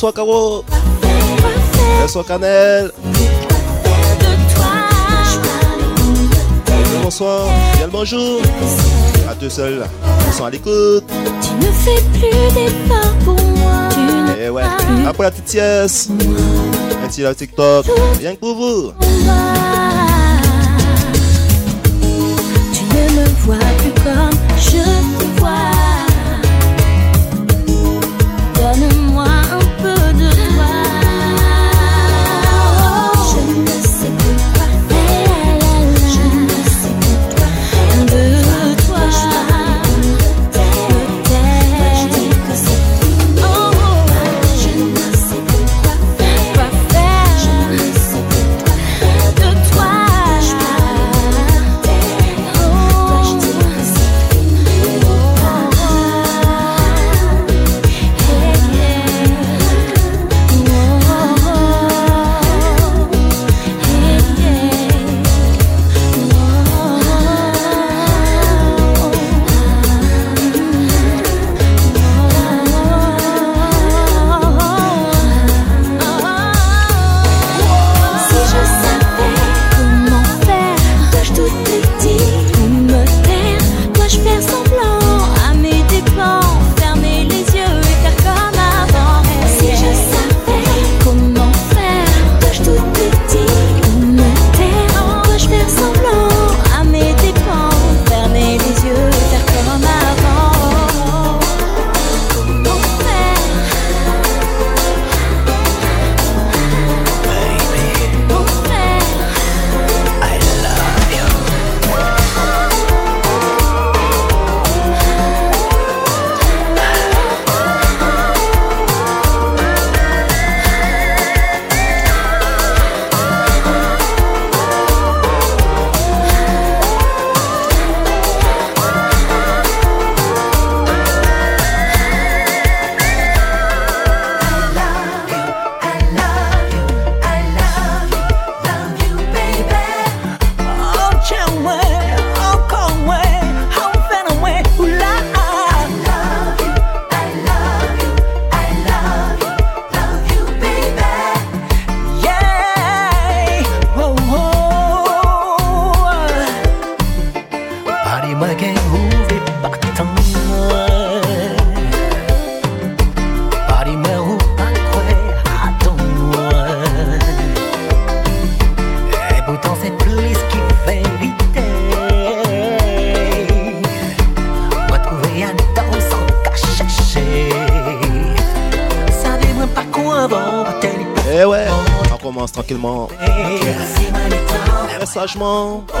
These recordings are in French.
Bonsoir Caro. Bonsoir Canel. Bonsoir. Bien le bonjour. À deux seuls. Bonsoir à l'écoute. Tu ne fais plus d'efforts pour moi. Et eh ouais. Après la petite sieste. Un petit TikTok. Rien que pour vous. Sagement.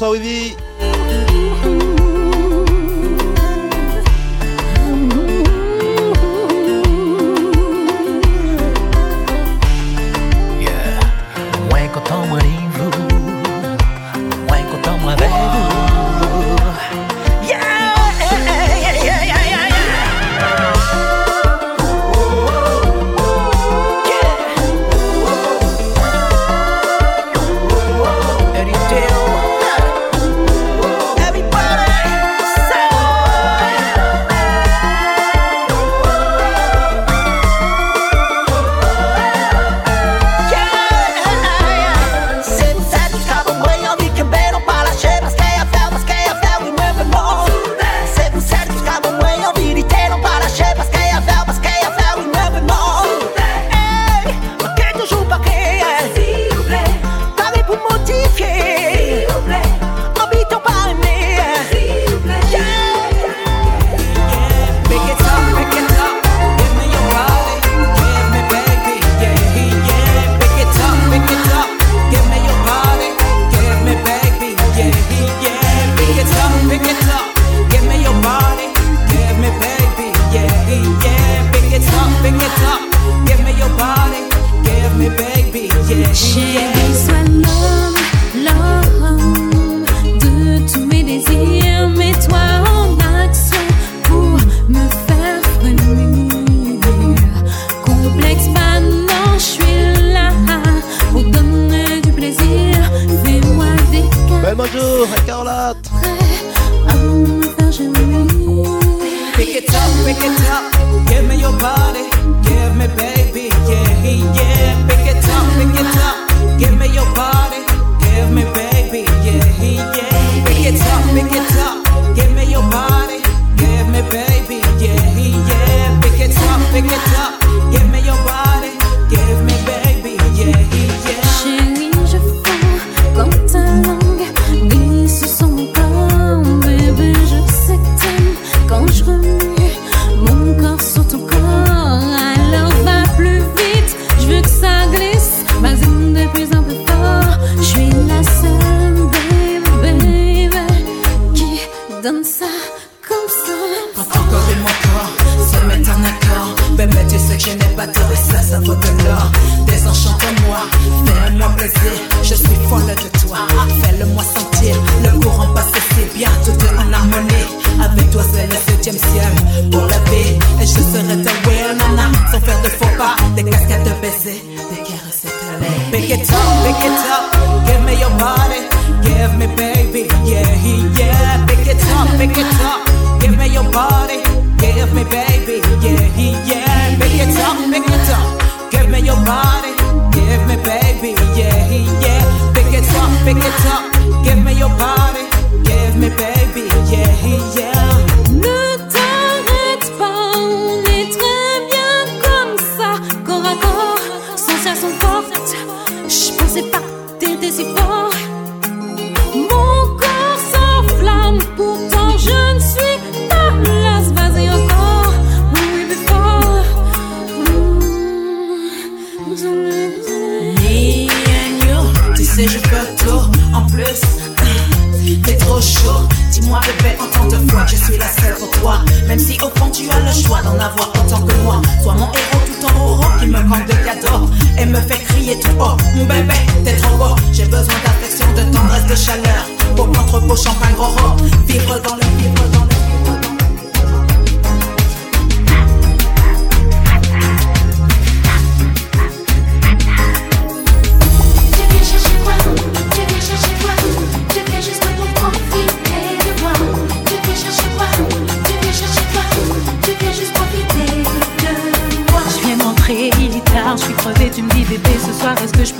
Saudi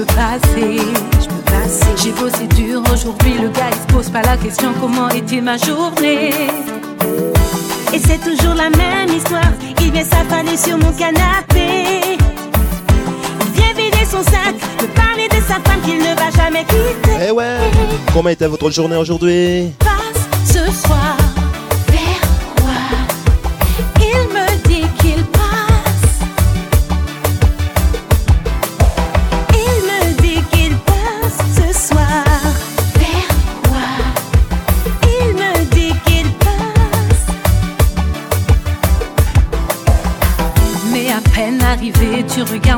peux passer Je peux passer. J'ai bossé dur aujourd'hui, le gars il se pose pas la question comment était ma journée? Et c'est toujours la même histoire, il vient s'affaler sur mon canapé. Il vient vider son sac, me parler de sa femme qu'il ne va jamais quitter. Eh ouais Comment était votre journée aujourd'hui? Passe ce soir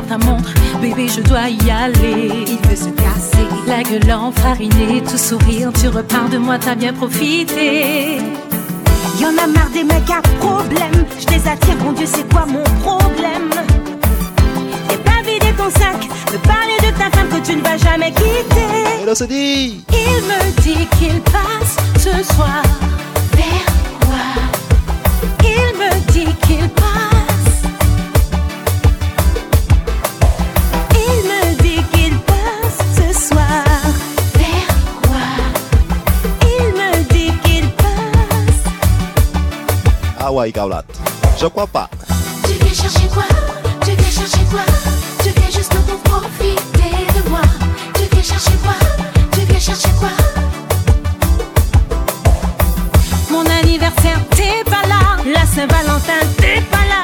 ta montre. Bébé, je dois y aller. Il veut se casser. La gueule enfarinée, tout sourire. Tu repars de moi, t'as bien profité. Y'en a marre des mecs à problème. Je les attire, mon Dieu, c'est quoi mon problème? T'es pas vidé ton sac, me parler de ta femme que tu ne vas jamais quitter. Et là c'est dit Il me dit qu'il passe ce soir. Vers quoi Il me dit qu'il passe. Ah ouais, Gaulat. Je crois pas. Tu viens chercher quoi? Tu viens chercher quoi? Tu viens juste pour profiter de moi Tu viens chercher quoi? Tu viens chercher quoi? Mon anniversaire, t'es pas là. La Saint-Valentin, t'es pas là.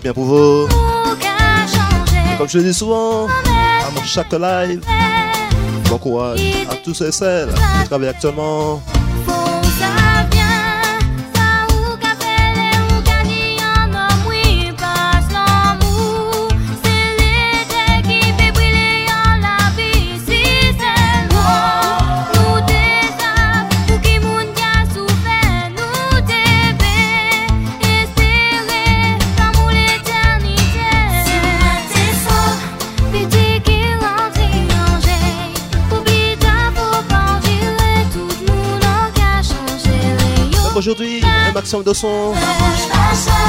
Bien pour vous Comme je dis souvent, à chaque live, bon courage à tous et celles qui travaillent actuellement. Aujourd'hui, un maximum de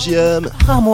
À moitié.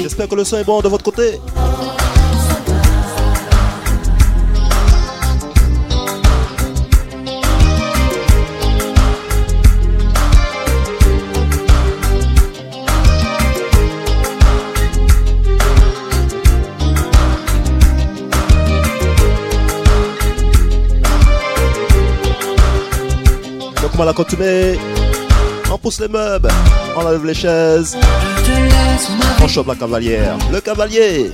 J'espère que le son est bon de votre côté. à la contumée. On pousse les meubles, on enlève les chaises, on chope la cavalière, le cavalier.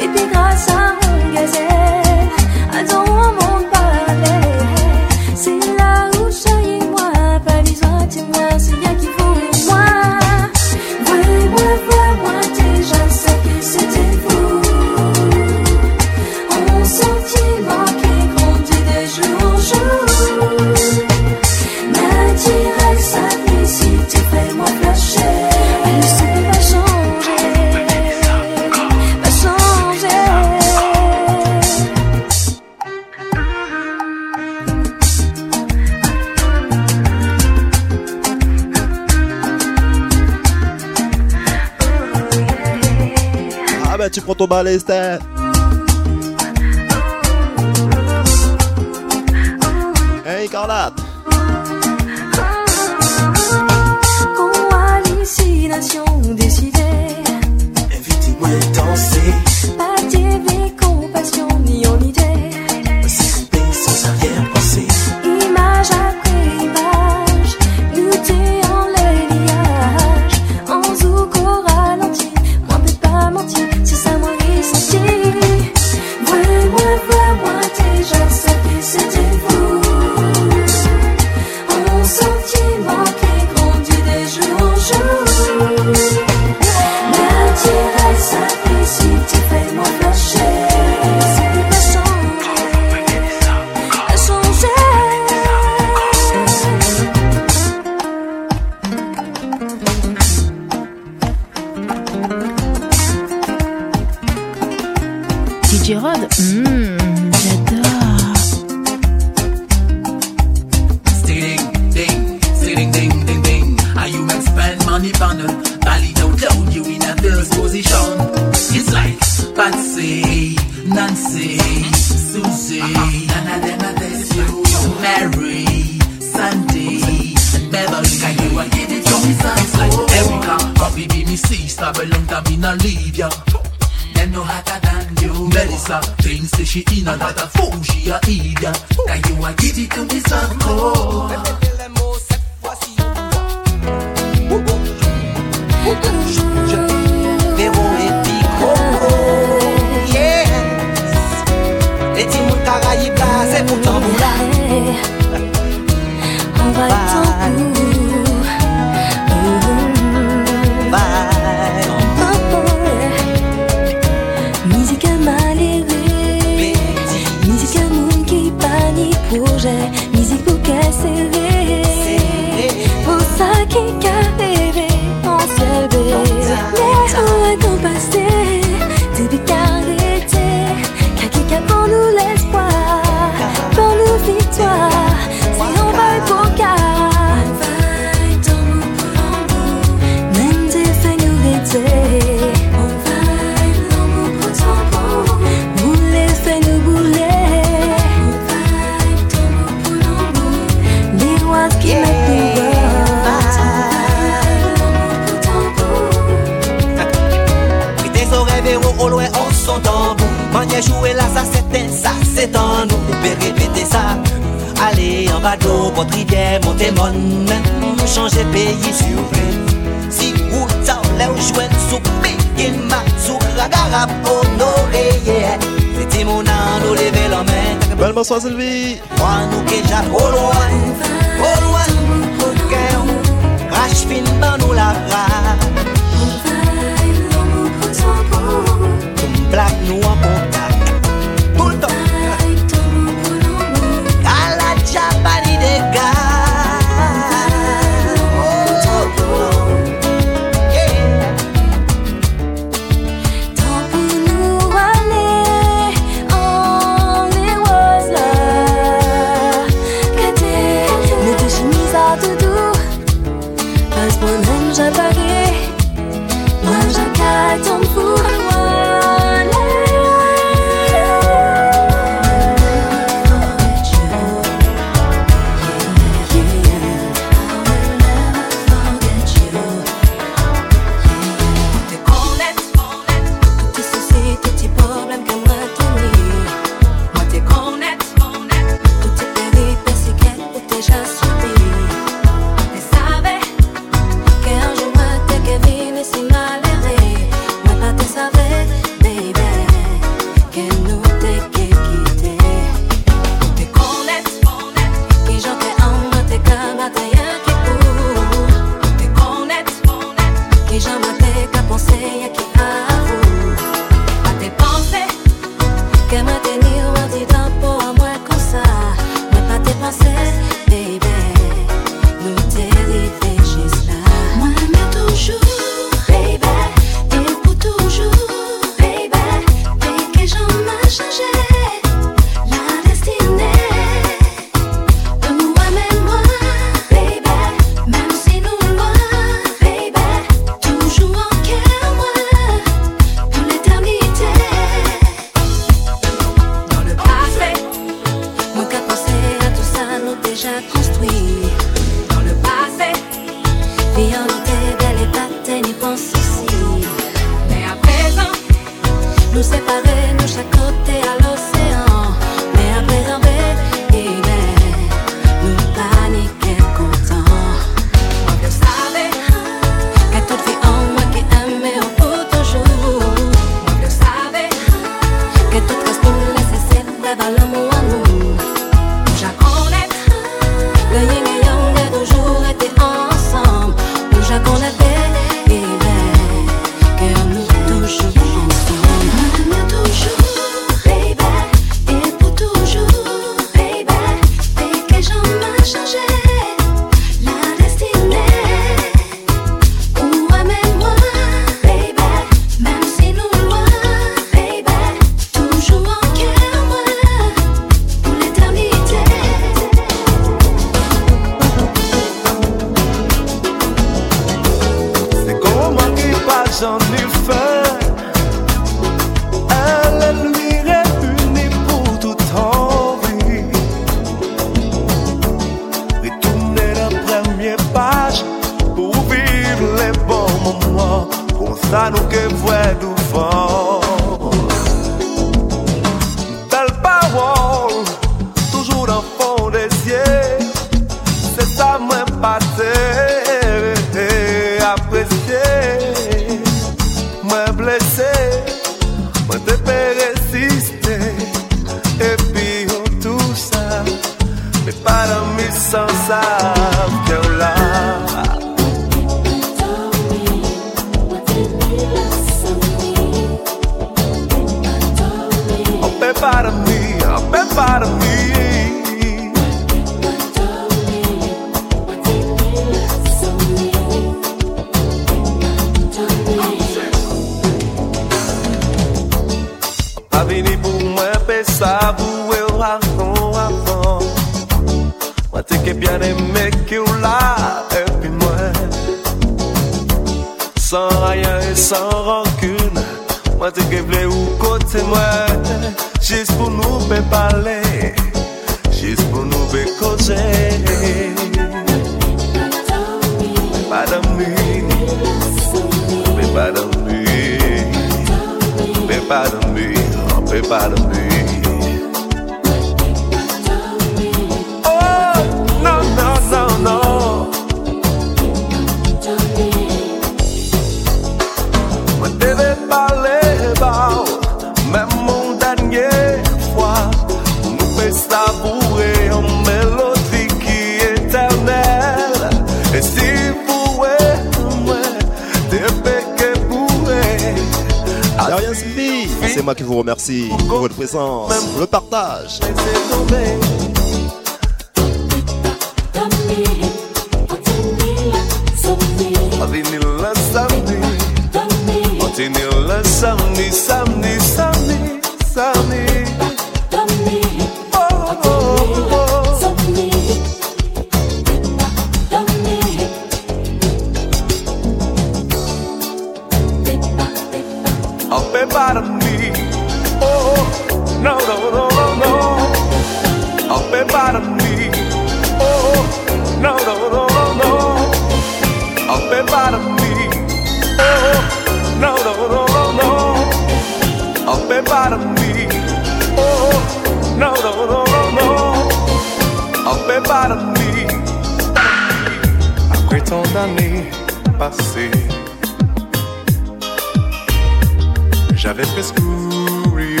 j'avais presque oublié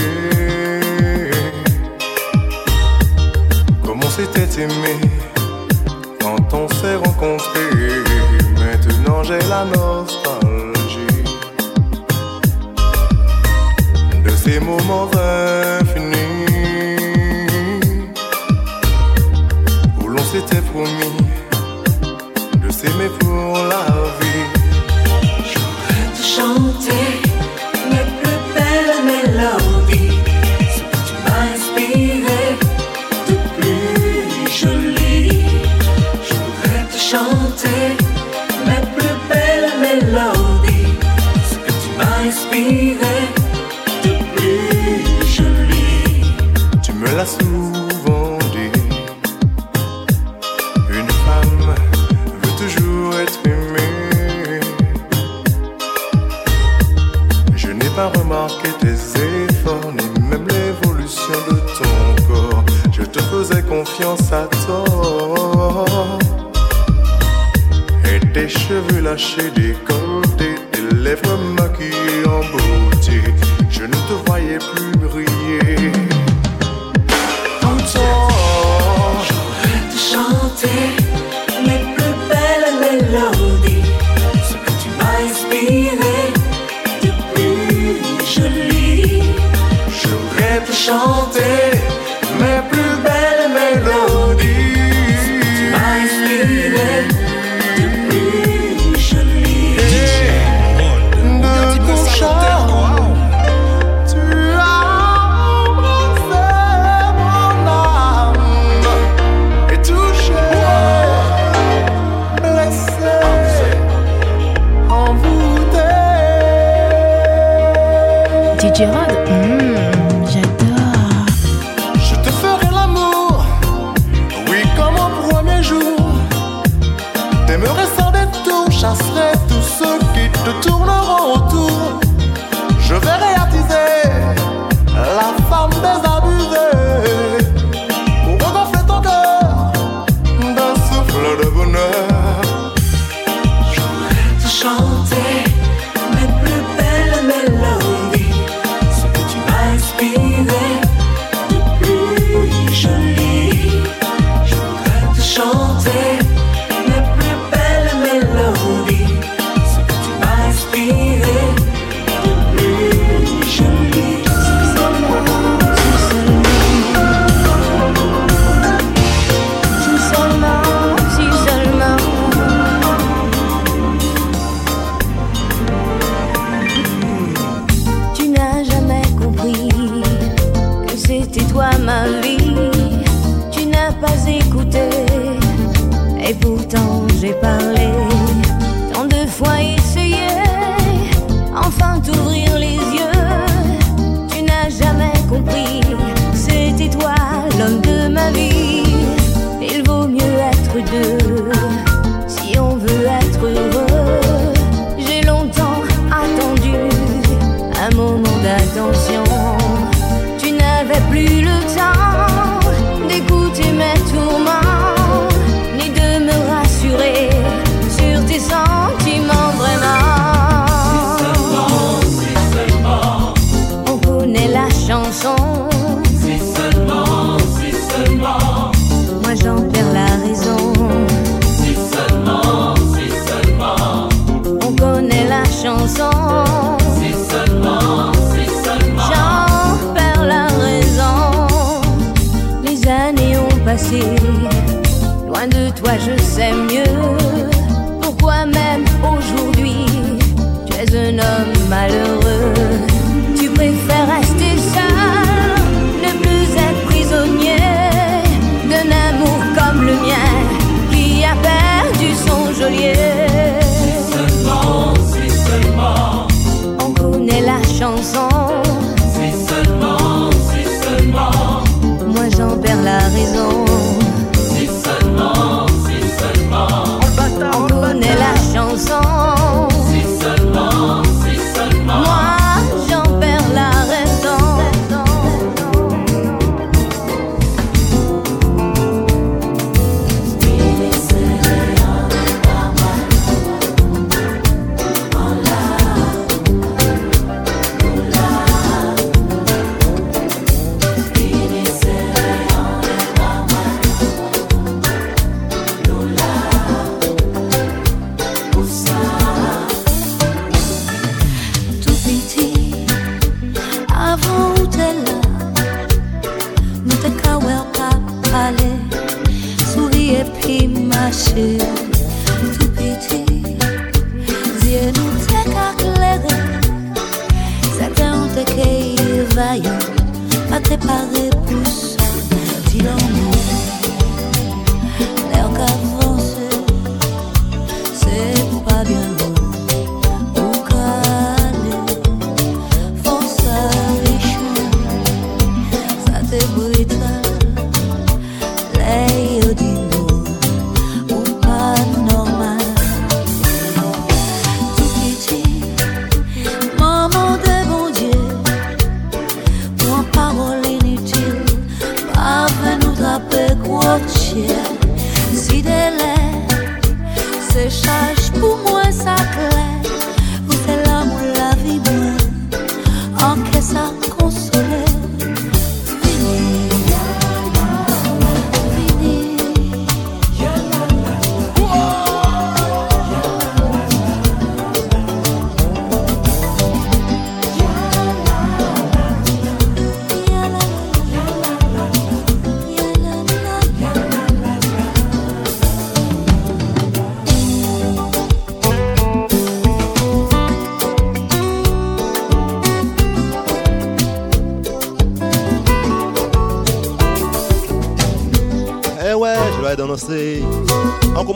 comment s'était aimé quand on s'est rencontrés. Maintenant j'ai la nostalgie de ces moments infinis où l'on s'était promis de s'aimer pour dirai de plus jolie. Tu me l'as souvent dit. Une femme veut toujours être aimée. Je n'ai pas remarqué tes efforts ni même l'évolution de ton corps. Je te faisais confiance à tort. Et tes cheveux lâchés des corps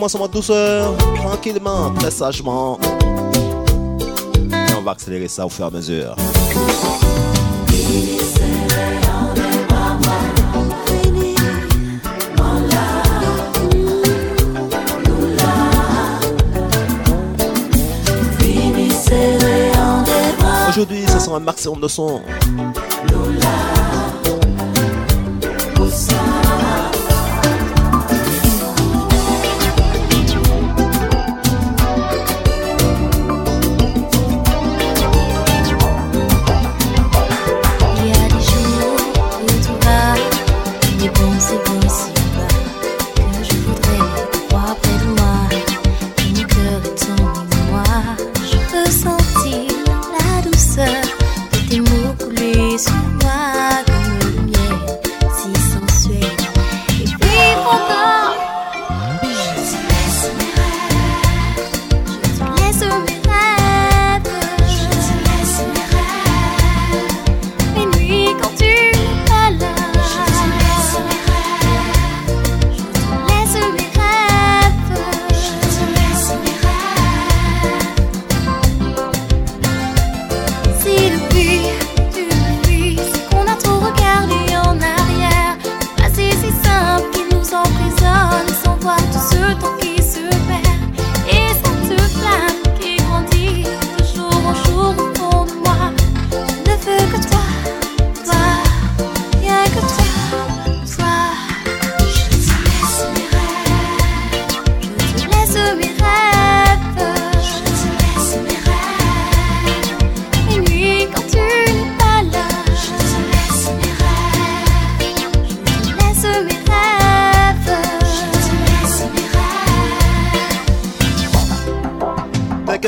commence en douceur, tranquillement, très sagement. Et on va accélérer ça au fur et à mesure. Aujourd'hui, ce sera un maximum de sons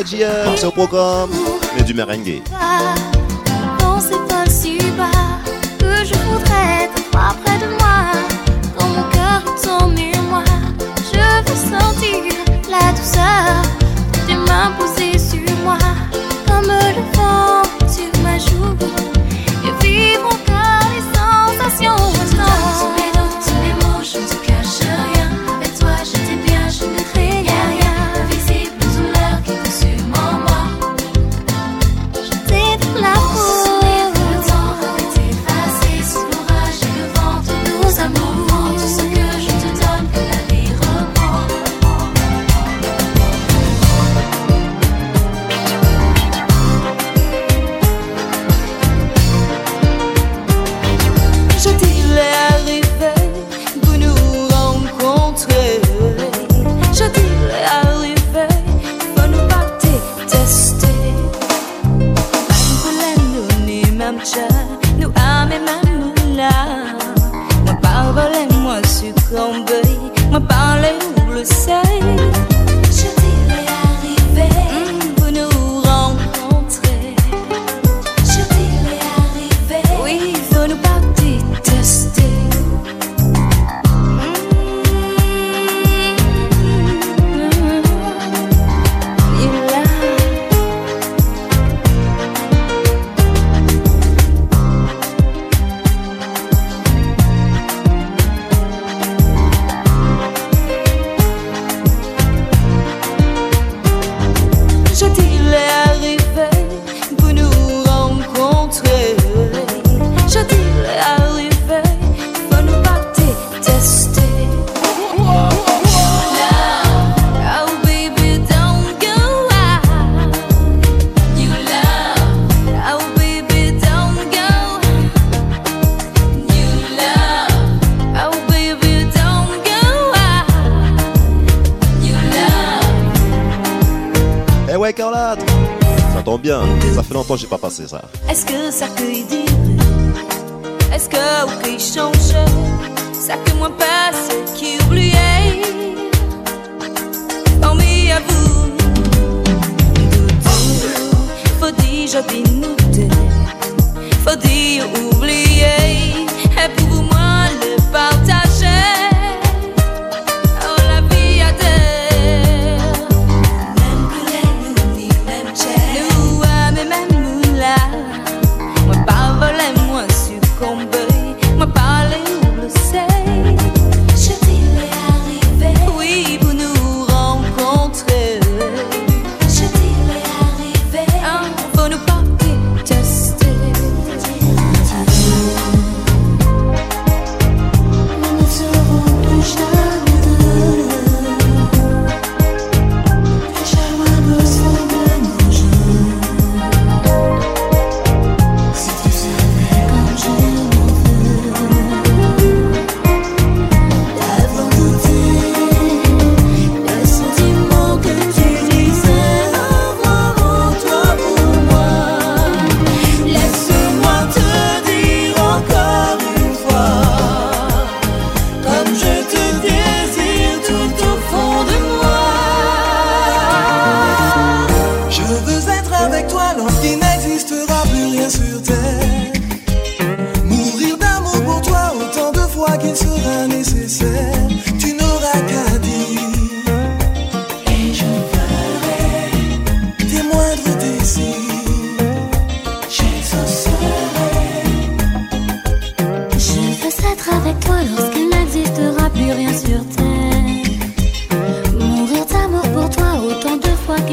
d'hier, c'est au programme, mais du merengue. Dans ces folles subas, que je voudrais te voir près de moi. Quand mon cœur tourne moi, je veux sentir la douceur. is Cesar.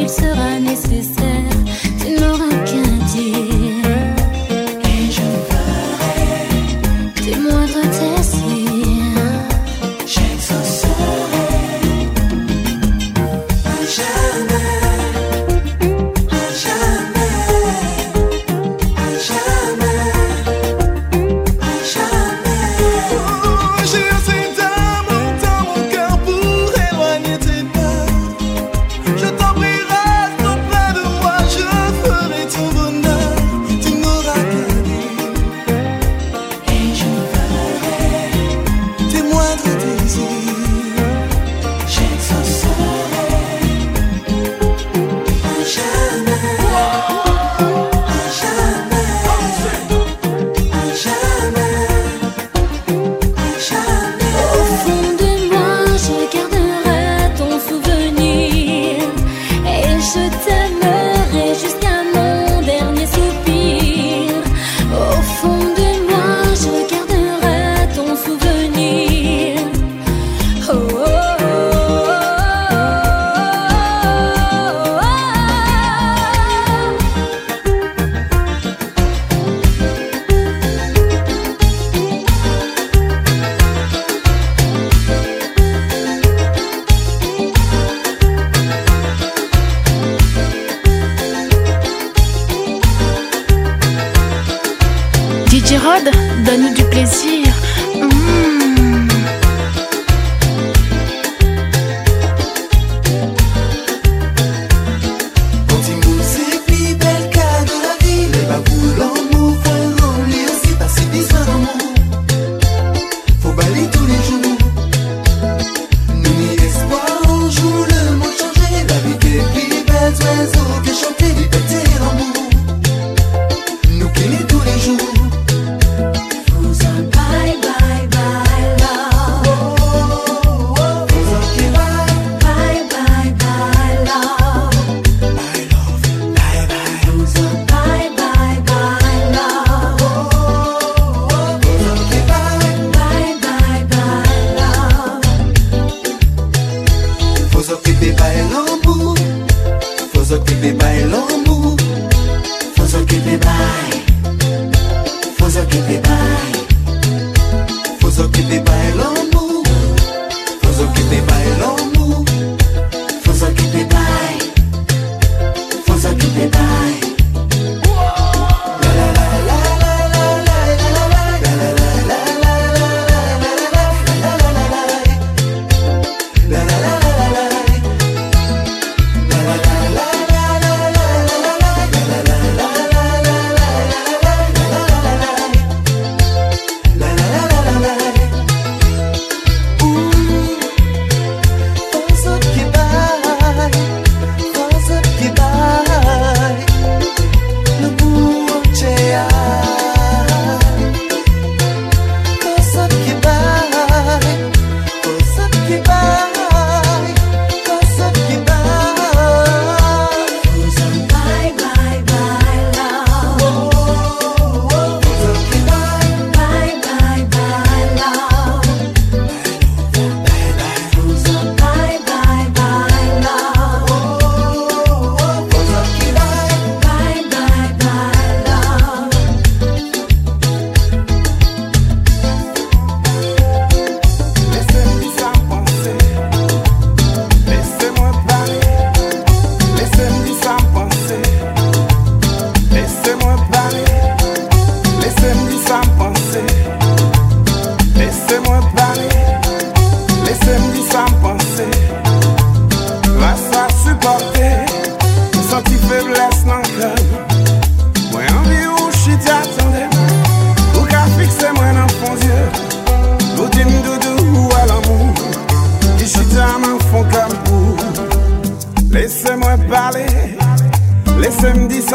il sera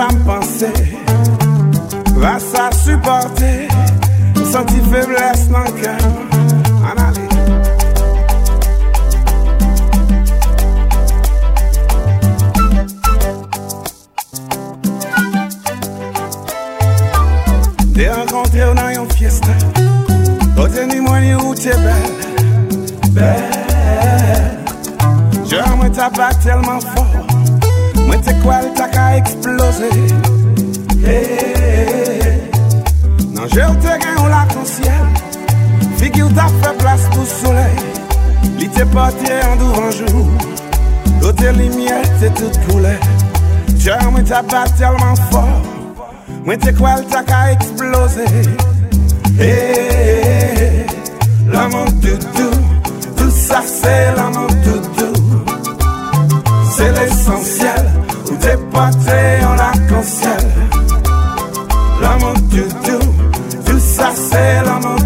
Pensée va ça supporter, senti faiblesse dans le cœur. En aller, t'es rencontré au n'ayon fiesta. Au tenu moyen où t'es belle, belle. Je remets ta part tellement fort, m'a t'es quoi de ta. Non, je te gagne au lac en ciel, figure t'a fait place le soleil. Li t'es parti en devant jour, côté lumière t'es toute couleur. Je moi t'as pas tellement fort, moi t'es quoi le tac a explosé. Hey, l'amour doudou, tout ça c'est l'amour doudou. C'est l'essentiel, t'es porté en c'est l'amour doudou.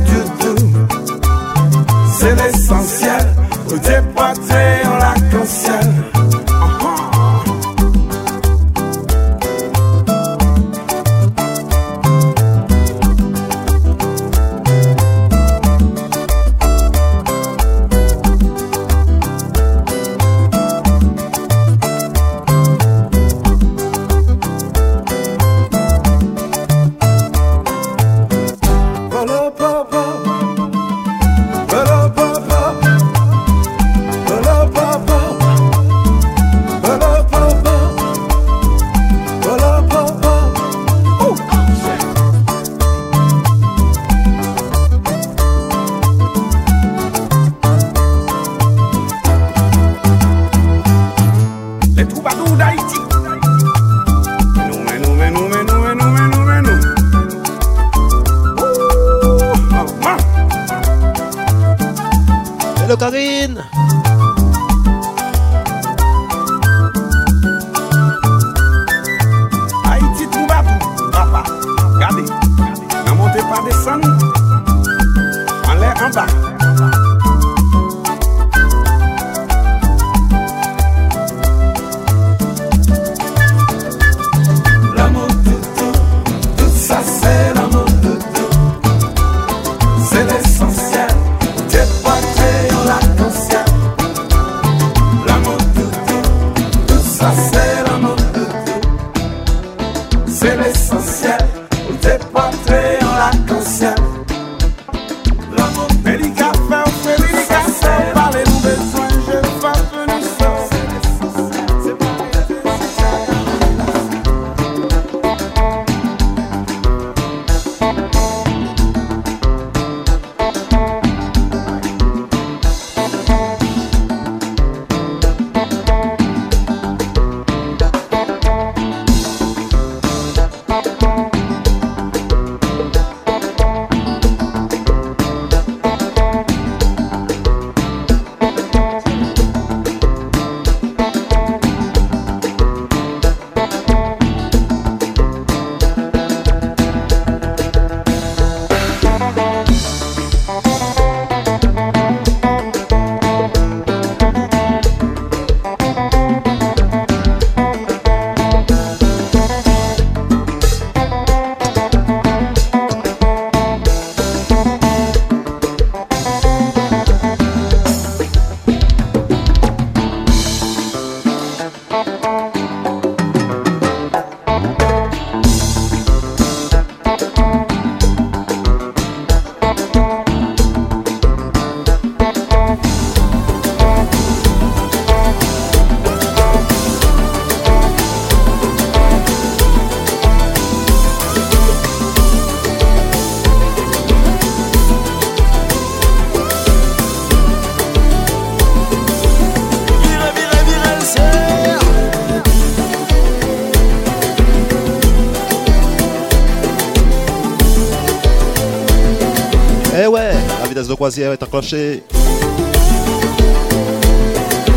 Croisière est enclenchée.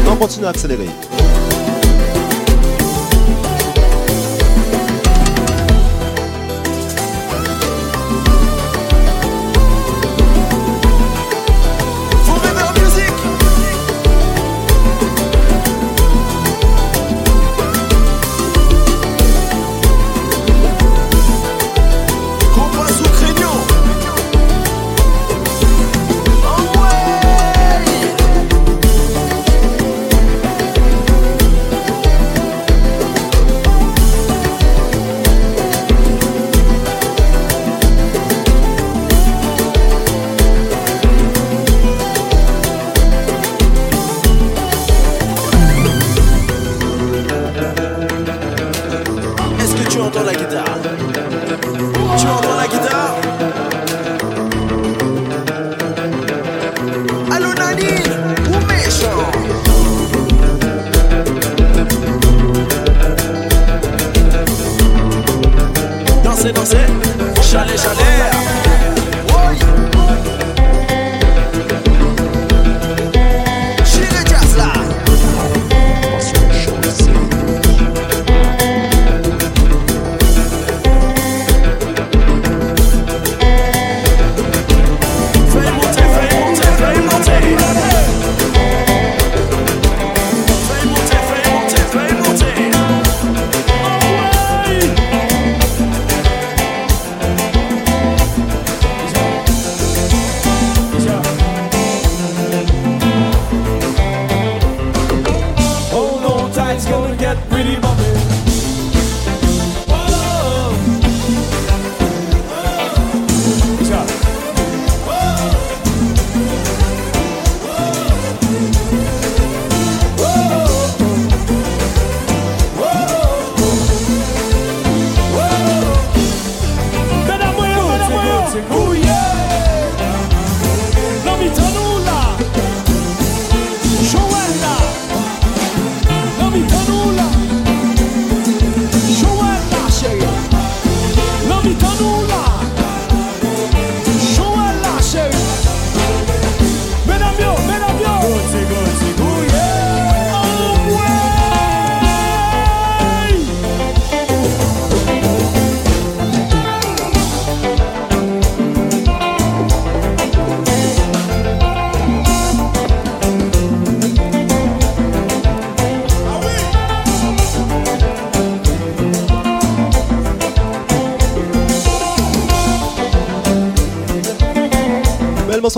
On continue à accélérer.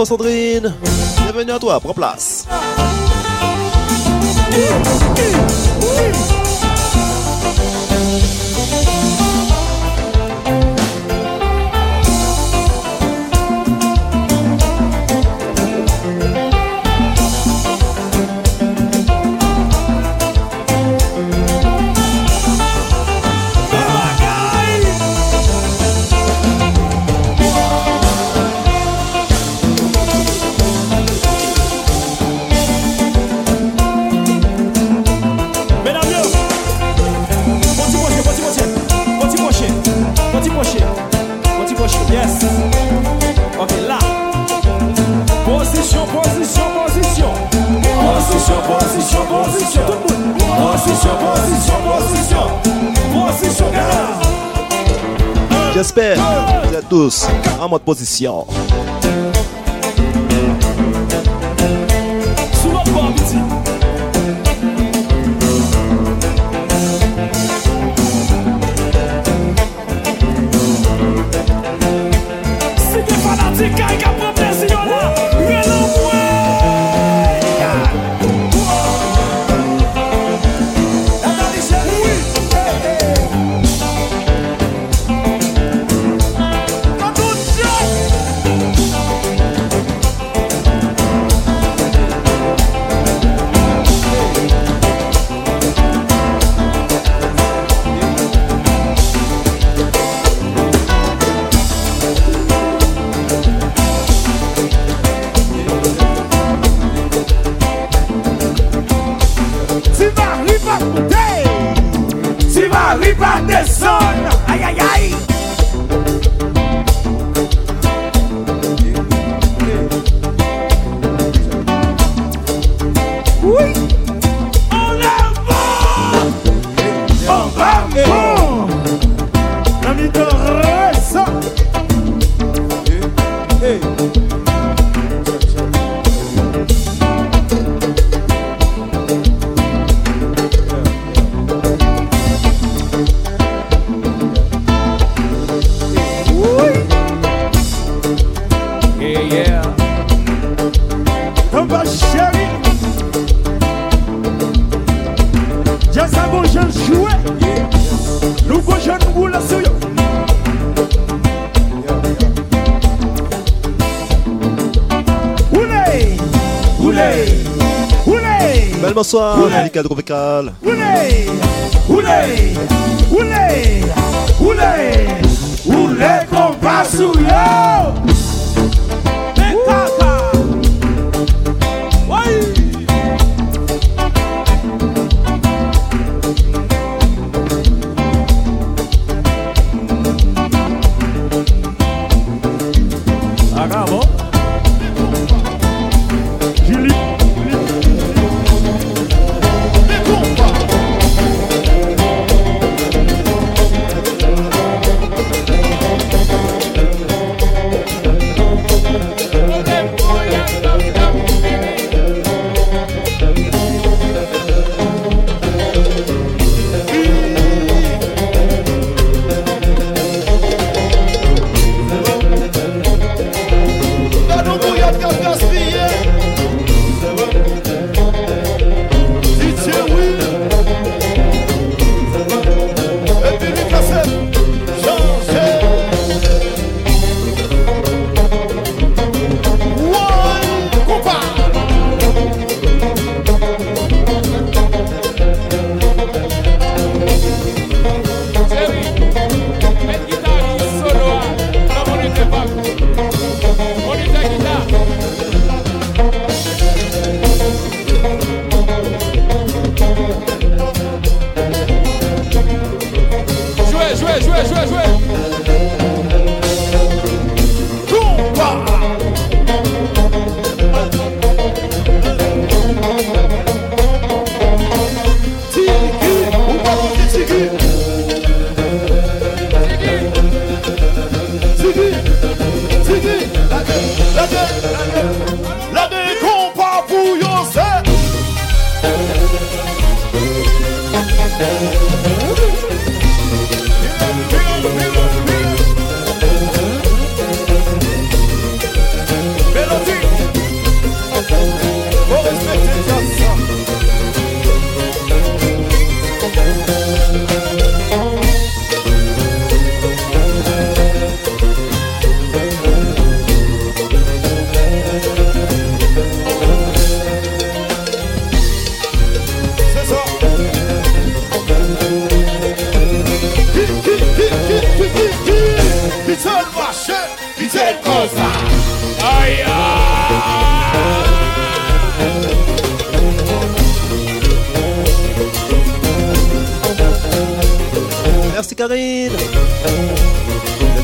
Sandrine. Bienvenue à toi, prends place. j'espère que vous êtes tous en mode position. Fica aí, capô! Bonsoir, Amical Tropical. Oulé, oulé, oulé, oulé, oulé, qu'on va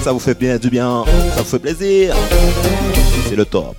ça vous fait bien du bien, ça vous fait plaisir. C'est le top.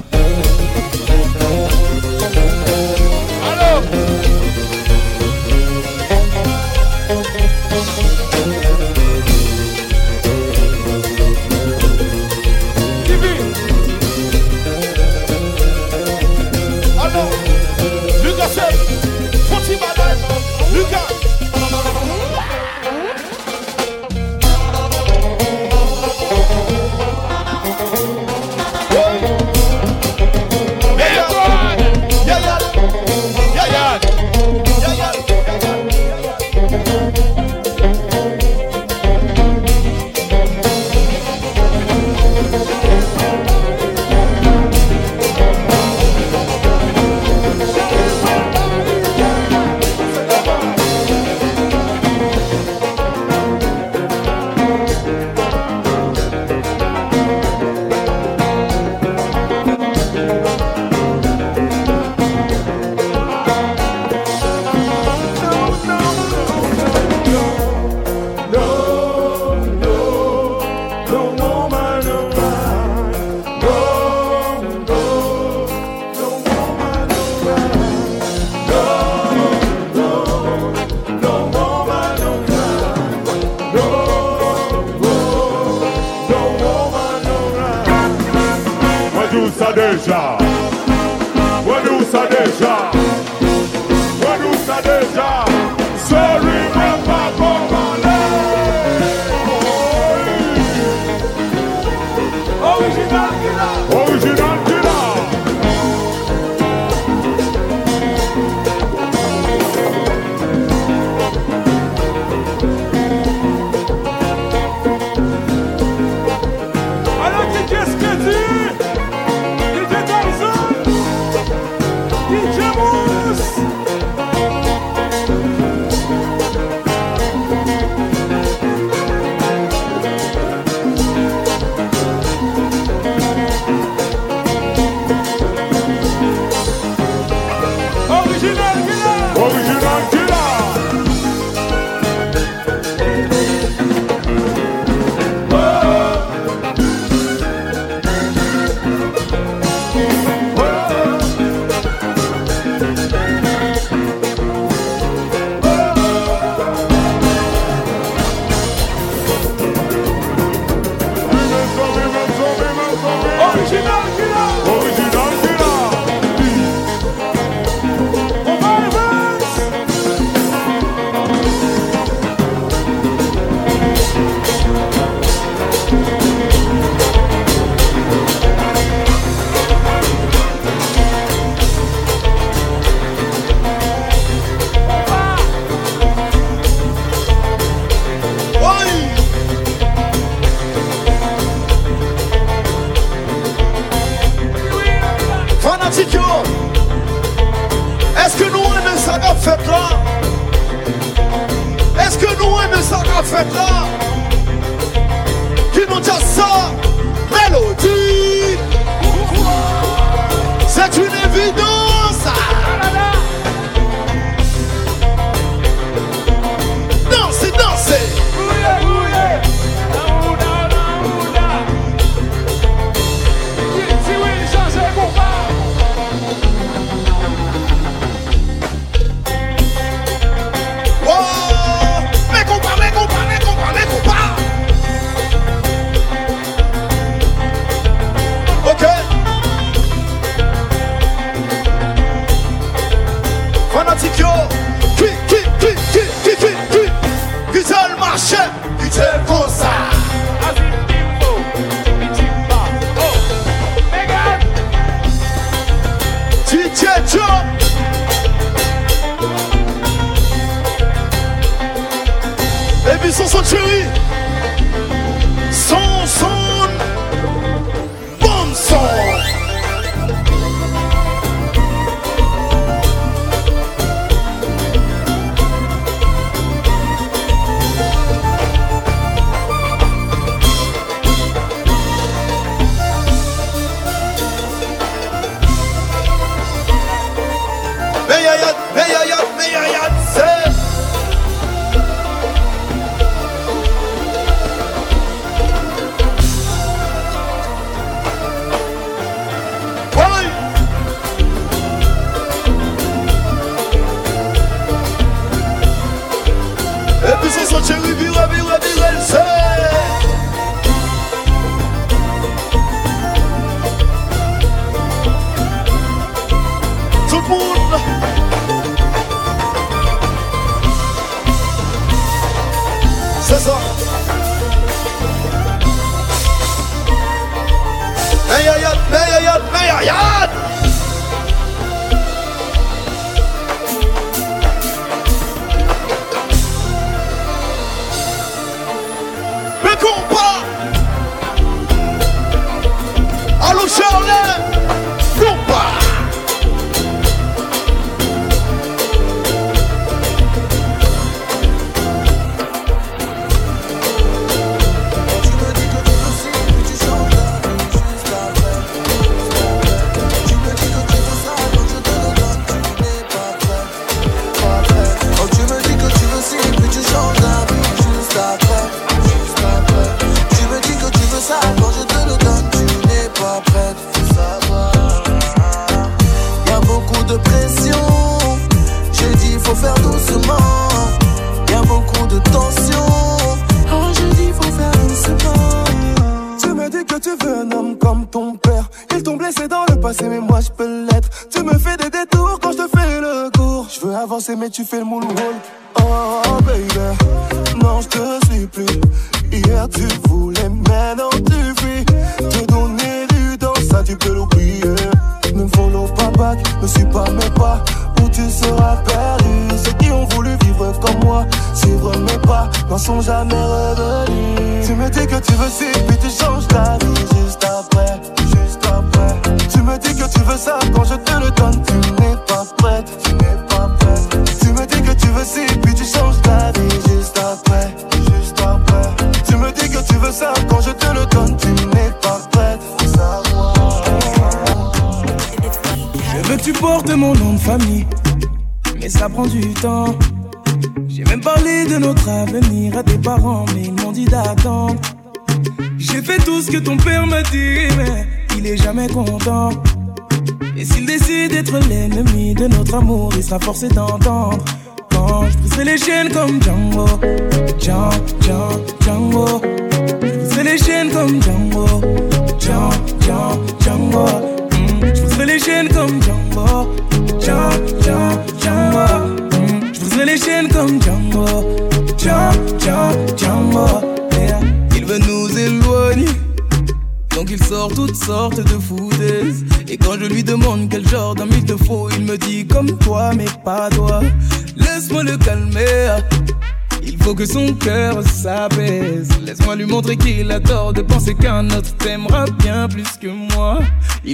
Amour, il sera forcé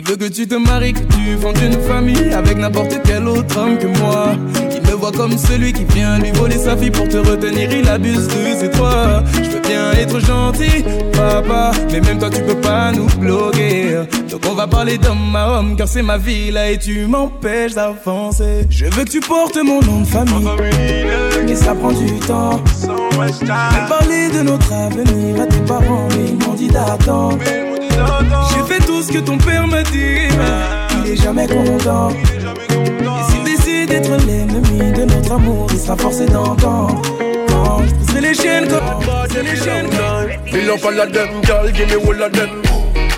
Il veut que tu te maries, que tu fondes une famille Avec n'importe quel autre homme que moi. Il me voit comme celui qui vient lui voler sa fille pour te retenir Il abuse de ses toi Je veux bien être gentil, papa Mais même toi tu peux pas nous bloquer. Donc on va parler d'homme à homme Car c'est ma vie là et tu m'empêches d'avancer. Je veux que tu portes mon nom de famille Mais ça prend du temps. J'ai parlé de notre avenir à tes parents Mais ils m'ont dit d'attendre J'ai fait tout ce que ton père m'a dit Il est jamais content Et s'il décide d'être l'ennemi de notre amour Il sera forcé d'entendre briserai les chaînes comme briserai les chaînes comme Me love all of girl, give me all of them.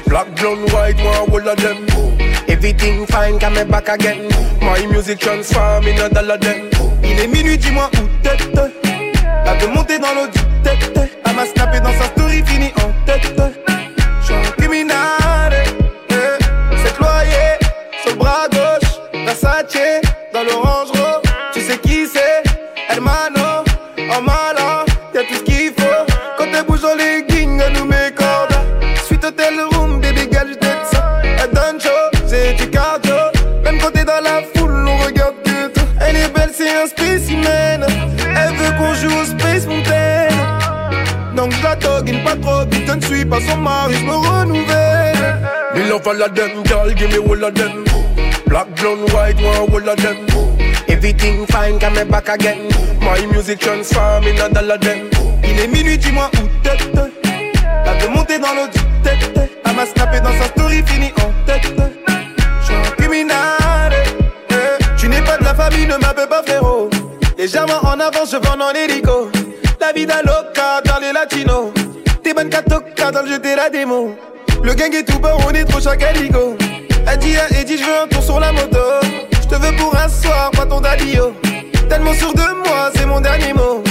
Black, blonde, white, one, all of them. Everything fine, come me back again. My music transform in a dollar them. Il est minuit, dis-moi où t'es Elle veut monter dans l'eau du tête Elle m'a snappé dans sa story, fini en tête Eh. C'est loyer sur le bras gauche Versace dans l'orange rose. Tu sais qui c'est? Hermano pas son mari, je me renouvelle. Me love all of them, girl, give me all of. Black, blonde, white, one all of them. Everything fine, come back again. My music transform in a dollar them. Il est minuit, dis-moi où t'es. Elle veut monter dans du tête. Elle m'a snappé dans sa story, fini en tête. J'suis un criminel. Tu n'es pas de la famille, ne m'appelle pas frérot. Légèrement en avance, je vends en hélico. La vida loca dans les latinos. Bonne dans le jeu, la. Le gang est tout bon, on est trop chacaligo. Elle dit à Eddie, je veux un tour sur la moto. Je te veux pour un soir, pas ton daddio. Tellement sûr de moi, c'est mon dernier mot.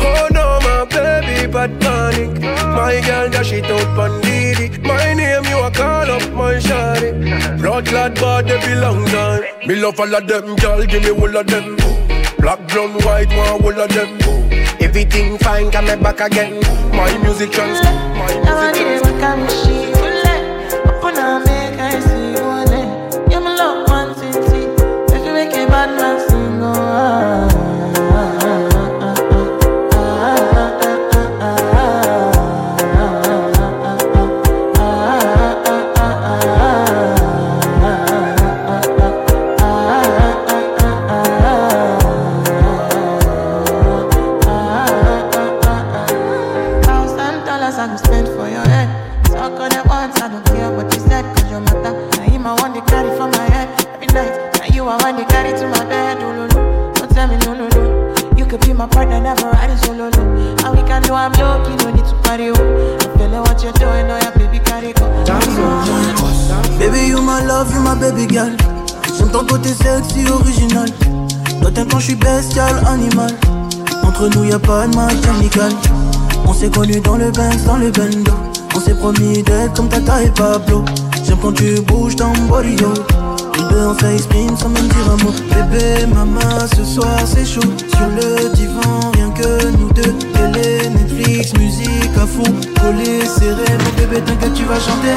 Oh no, my baby, bad panic. My girl, out pon Didi. My name, you a call up my shawty. Blood clad body belong time. Me love all of them, girl, give me all of them. Black, blonde, white, one all of them. Everything fine, come back again. My music trans, my music trans. Thousand my partner, never riding solo, no. And we can do I'm low, you no need to party, oh. I'm feeling what you're doing, oh yeah, baby, carry go. Baby, you my love, you my baby girl. J'aime ton côté sexy, original. Toi, t'aimes quand je suis bestial, animal. Entre nous, y a pas de match amical. On s'est connus dans le Benz, dans le bendo. On s'est promis d'être comme Tata et Pablo. J'aime quand tu bouges dans mon body, yo. Nous deux, on s'exprime sans même dire un mot. Bébé, maman, ce soir c'est chaud. Sur le divan, rien que nous deux. Télé, Netflix, musique à fond. Collé, serré, mon bébé, t'inquiète, tu vas chanter.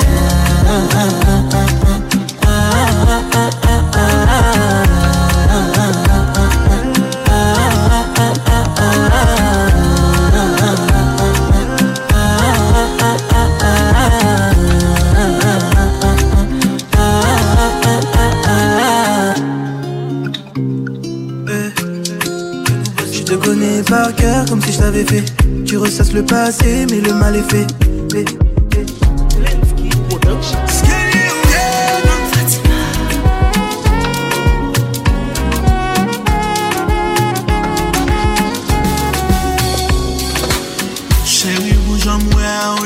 Comme si je t'avais fait. Tu ressasses le passé, mais le mal est fait. Chérie, bouge en moi ou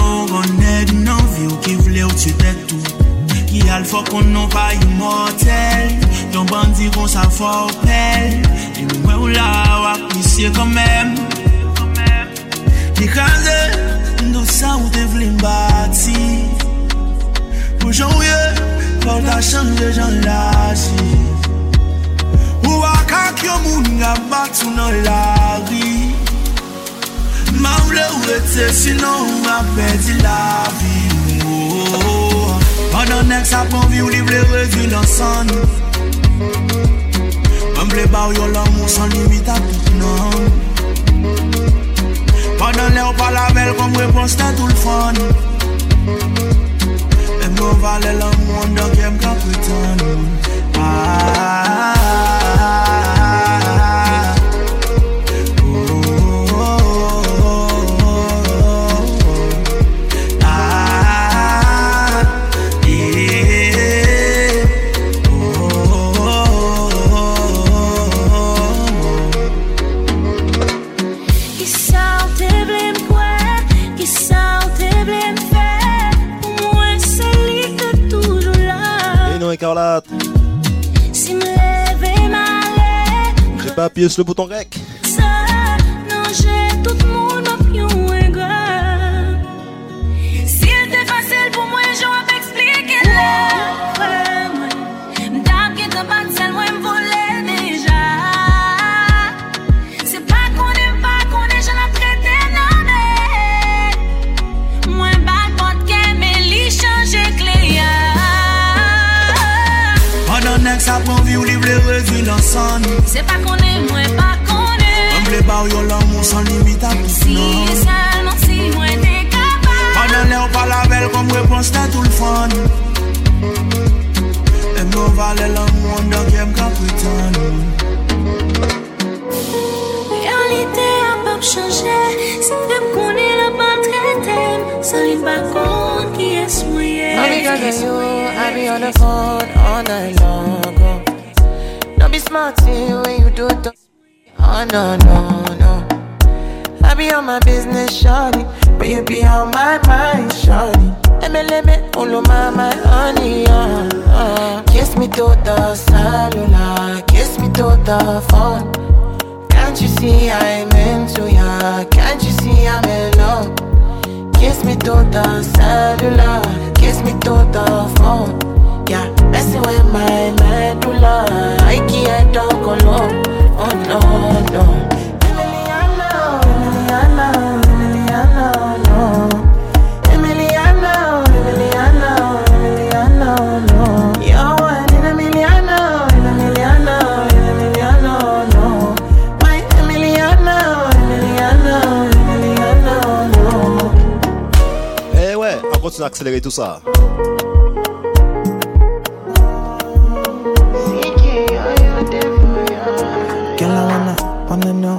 ou ou nan vi ou ki vle ou tu det Ki Al fò kon nou pa imotel Don bandi kon sa fò opel Di e mwen ou la wak misye komem. Di kaze Ndou sa ou te vle mbati. Poujon ou ye Kor ta chanje jan laji Ou wak ak yo moun Nga batou nan lari Ma vle ou ete Sinon ou apè di la vi. Ou Pan an ek sa pon vi ou li vle revi nan san Mwen vle ba ou yo lan mou san limita tout nan Pan an le ou pa la bel kon mwen pon stan tout l'fan E mwen vale lan mou an dan kem ka pritan Aaaaaa écarlate. Si me J'ai pas appuyé sur le bouton rec. Redwi lan san Se pa konen, mwen pa konen Mwen vle ba ou yo l'amou san limit a tout Si nan selman si mwen te kapab Padan le ou pa la bel kom repons te tout l'fan E mwen vale l'amou an dan kem ka pretan Realite a pap chanje Si fem konen la pa tretem Salin pa kon ki es mwen of you, I be on the phone all night long. Oh. Don't be smart when you do it. Oh no no no. I be on my business, shawty, but you be on my mind, shawty. MLM, all of my my honey, uh, uh. Kiss me to the cellular, kiss me to the phone. Can't you see I'm into ya? Can't you see I'm in love? Kiss me to the cellular, kiss me to the phone. Yeah. I can't talk alone. Oh. Eh tout ça.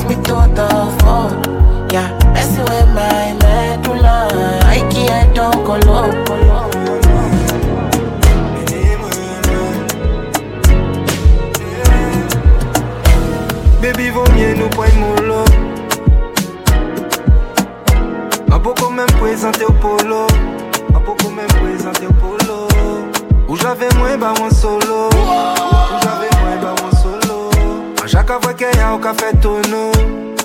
kiss me to the phone. Yeah, messing with my medulla. I can't talk alone. Baby, vaut mieux nous prendre mon lot. Ma beaucoup même présenté au polo. Ma beaucoup même présenté au polo. Où j'avais moins bas mon solo. Où j'avais moins bas mon solo. Chaque fois qu'il y a au café tonneau.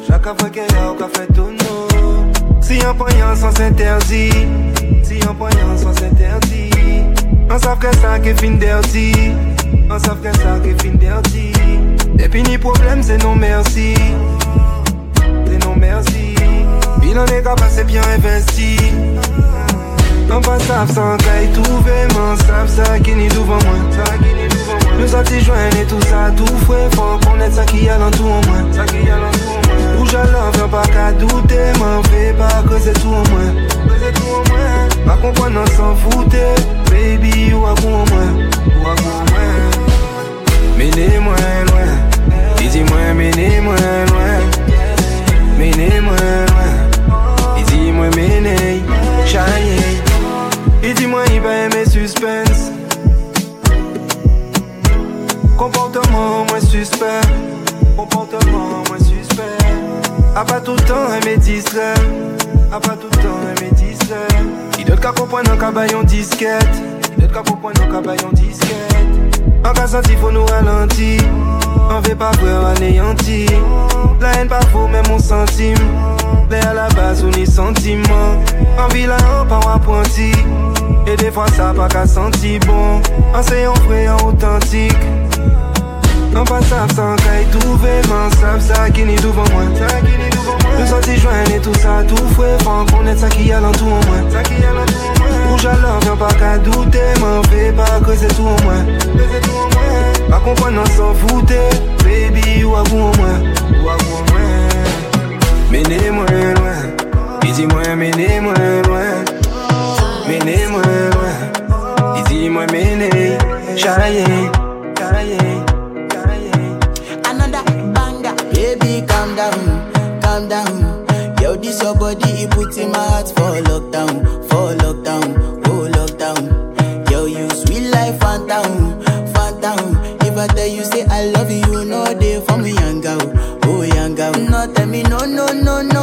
Chaque fois qu'il y a au café tonneau. Si un poignant sans s'interdit. Si un poignant sans s'interdit. On savent que ça qui fin dirty. On savent que ça qui fin dirty. Et puis ni problème, c'est non merci. C'est non merci. Il en est qu'à passer bien investi. On pas savent sans caille trouver, m'en savent ça qui n'est devant moi. Nous sommes si et tout ça tout fouet Faut connaître ça qui a l'entour au moins. Où j'allais faire pas qu'à douter M'en fais pas que c'est tout au moins. Pas comprendre on s'en foutait. Baby ou à coup au moins. Ou à coup au moins. Mene moi loin. Dis moi mene moi loin. Mene moi loin. Dis moi mene Chaye. Et dis moi il va aimer suspense. Comportement moins suspect, comportement moins suspect. A pas tout le temps aimer distrait, a pas tout le temps aimer distrait. Il doit qu'à comprendre un cabayon disquette, il doit qu'à comprendre un cabayon disquette. En cas senti faut nous ralentir. On veut pas voir anéanti La haine pas faux même on centime Mais à la base on est sentiment. En vilain on pas apprenti. Et des fois ça pas qu'à sentir bon. En en vrai en authentique non pas sap sans caille tout vévant Sap ça qui ni devant moi. Le senti joint et tout ça tout fouet Franck on est ça qui a l'entour en moi. Rouge à viens pas qu'à douter M'en fais pas que c'est tout en moi. Pas comprendre non s'en fouter Baby ou à vous en moi. Menez-moi loin. Il dit moi menez-moi loin. Menez-moi loin. Il dit moi menez Charaillé Charaillé this your body, it puts in my heart for lockdown, for lockdown, oh lockdown. Yo, you sweet life, phantom, phantom. If I tell you say I love you, you know they for me, young girl, oh young girl. No, tell me no, no, no, no,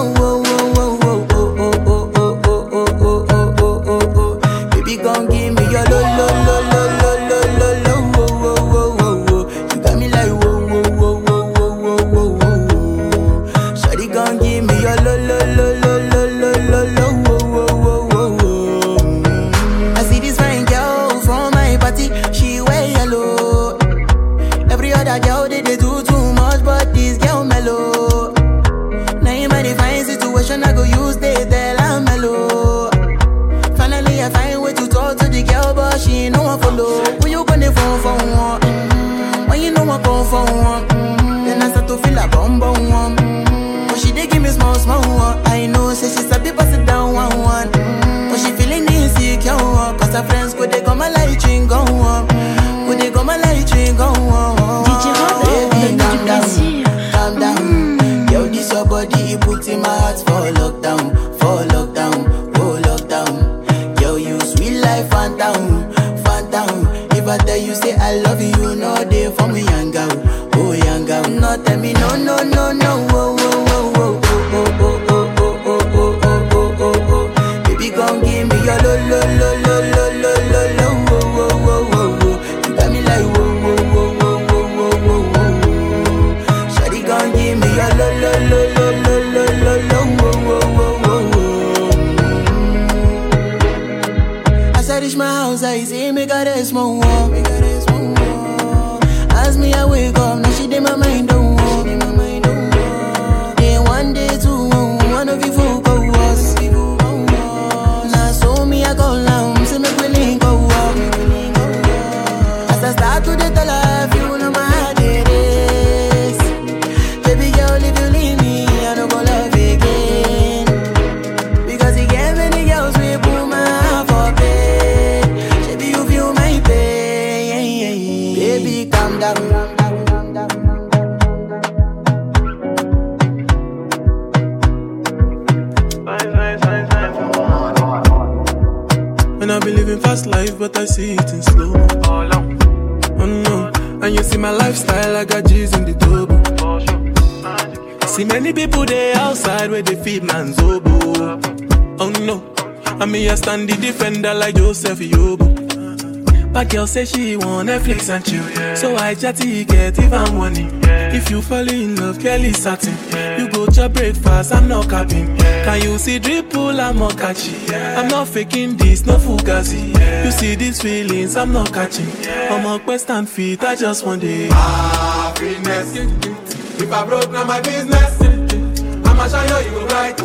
I mean stand the defender like Joseph Yobo. But girl say she want Netflix and chill, so I chatty get even money. If you fall in love, Kelly satin. You go to breakfast, I'm not capping. Can you see dripple, I'm not catchy. I'm not faking this, no fugazi. You see these feelings, I'm not catching. I'm a quest and feet, I just want it. Happiness. If I broke, now my business. I'ma show you, you go right.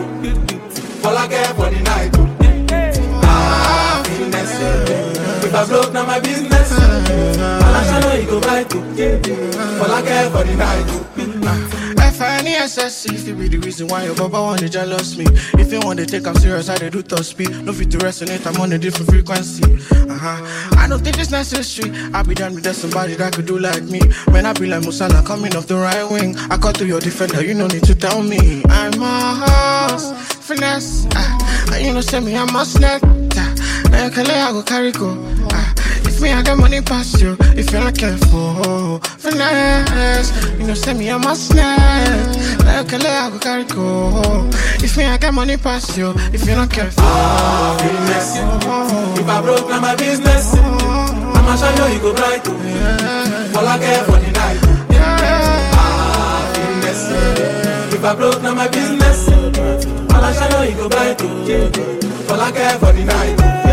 Fall again for the night. If I broke, now my business. Show you, you go right. Fall again for the night. F-I-N-E-S-S, if it be the reason why your baba wanna jealous me. If you want to take I'm serious, I do top speed. No fit to resonate, I'm on a different frequency. Uh-huh. I don't think it's necessary. I be done with that somebody that could do like me. Man, I be like Musala coming off the right wing. I cut through your defender, you no need to tell me. I'm a horse, finesse. Uh, you know, send me, I'm a snack. Now lay, I go carry go. Uh, if me, I got money past you. If you're not careful, finesse. You know, send me, a snack. Now you can lay, I go carry go. If me, I got money past you. If you're not careful, Happiness. If I broke, now my business. I'ma show you, you go bright. Fall again for the night. Happiness. If I broke, now my business. I'ma show you, you go bright. Fall again for the night. Night.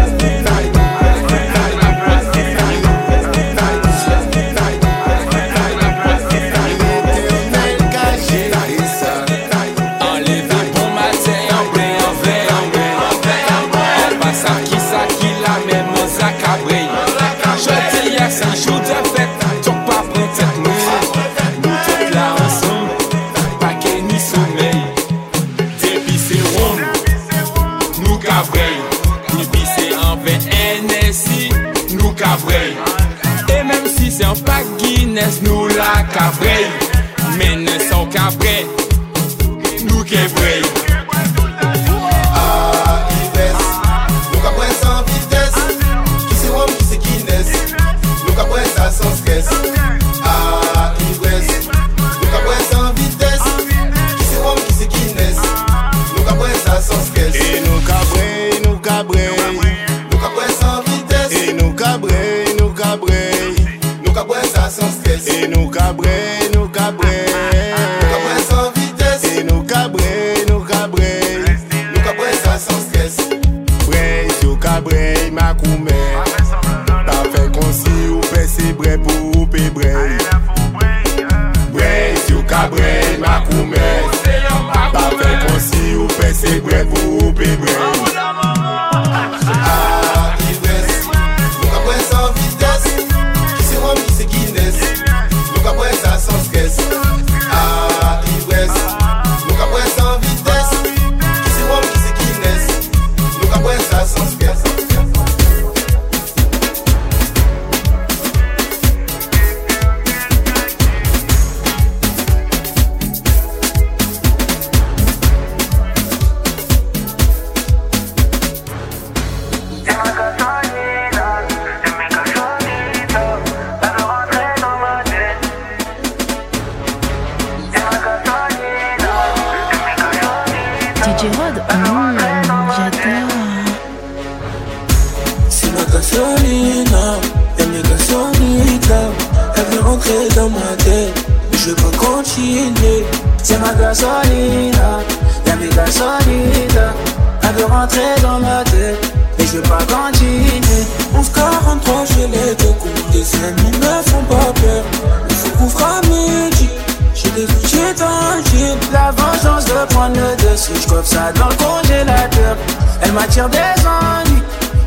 Cabelo gasolina, y'a mes gasolina. Elle veut rentrer dans ma tête. Mais je veux pas continuer. 1143, je les deux coups. Des ennemis me font pas peur. Il faut qu'on fera midi. J'ai des outils jean. La vengeance de prendre le dessus. Je ça dans le congélateur. Elle m'attire des ennuis.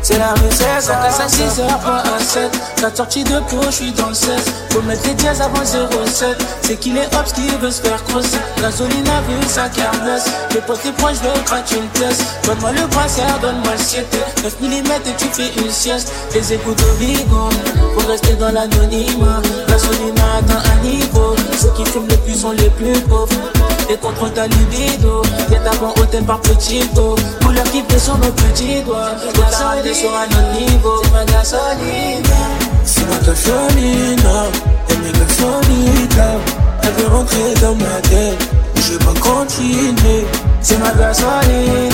C'est la recette, ça casse à 6 heures, pas à 7 Ta sortie de peau, je suis dans le 16 Faut mettre les dièses avant 07 C'est qu'il est hops qui veut se faire crosser. Gasoline a vu sa carnesse Les potes les proches veulent craquer une pièce. Donne-moi le brassard, donne-moi le 7 9 mm et tu fais une sieste. Les écoutes au bigon Faut rester dans l'anonymat. Gasoline a atteint un niveau. Ceux qui fument le plus sont les plus pauvres Et contre ta libido. Viens d'avant hôtel par petit dos. Couleur qui fait sur nos petits doigts Gasoline sur un autre niveau. C'est ma gasoline C'est ma gasoline Elle mes gasolina. Elle veut rentrer dans ma tête. Je veux pas continuer. C'est ma gasoline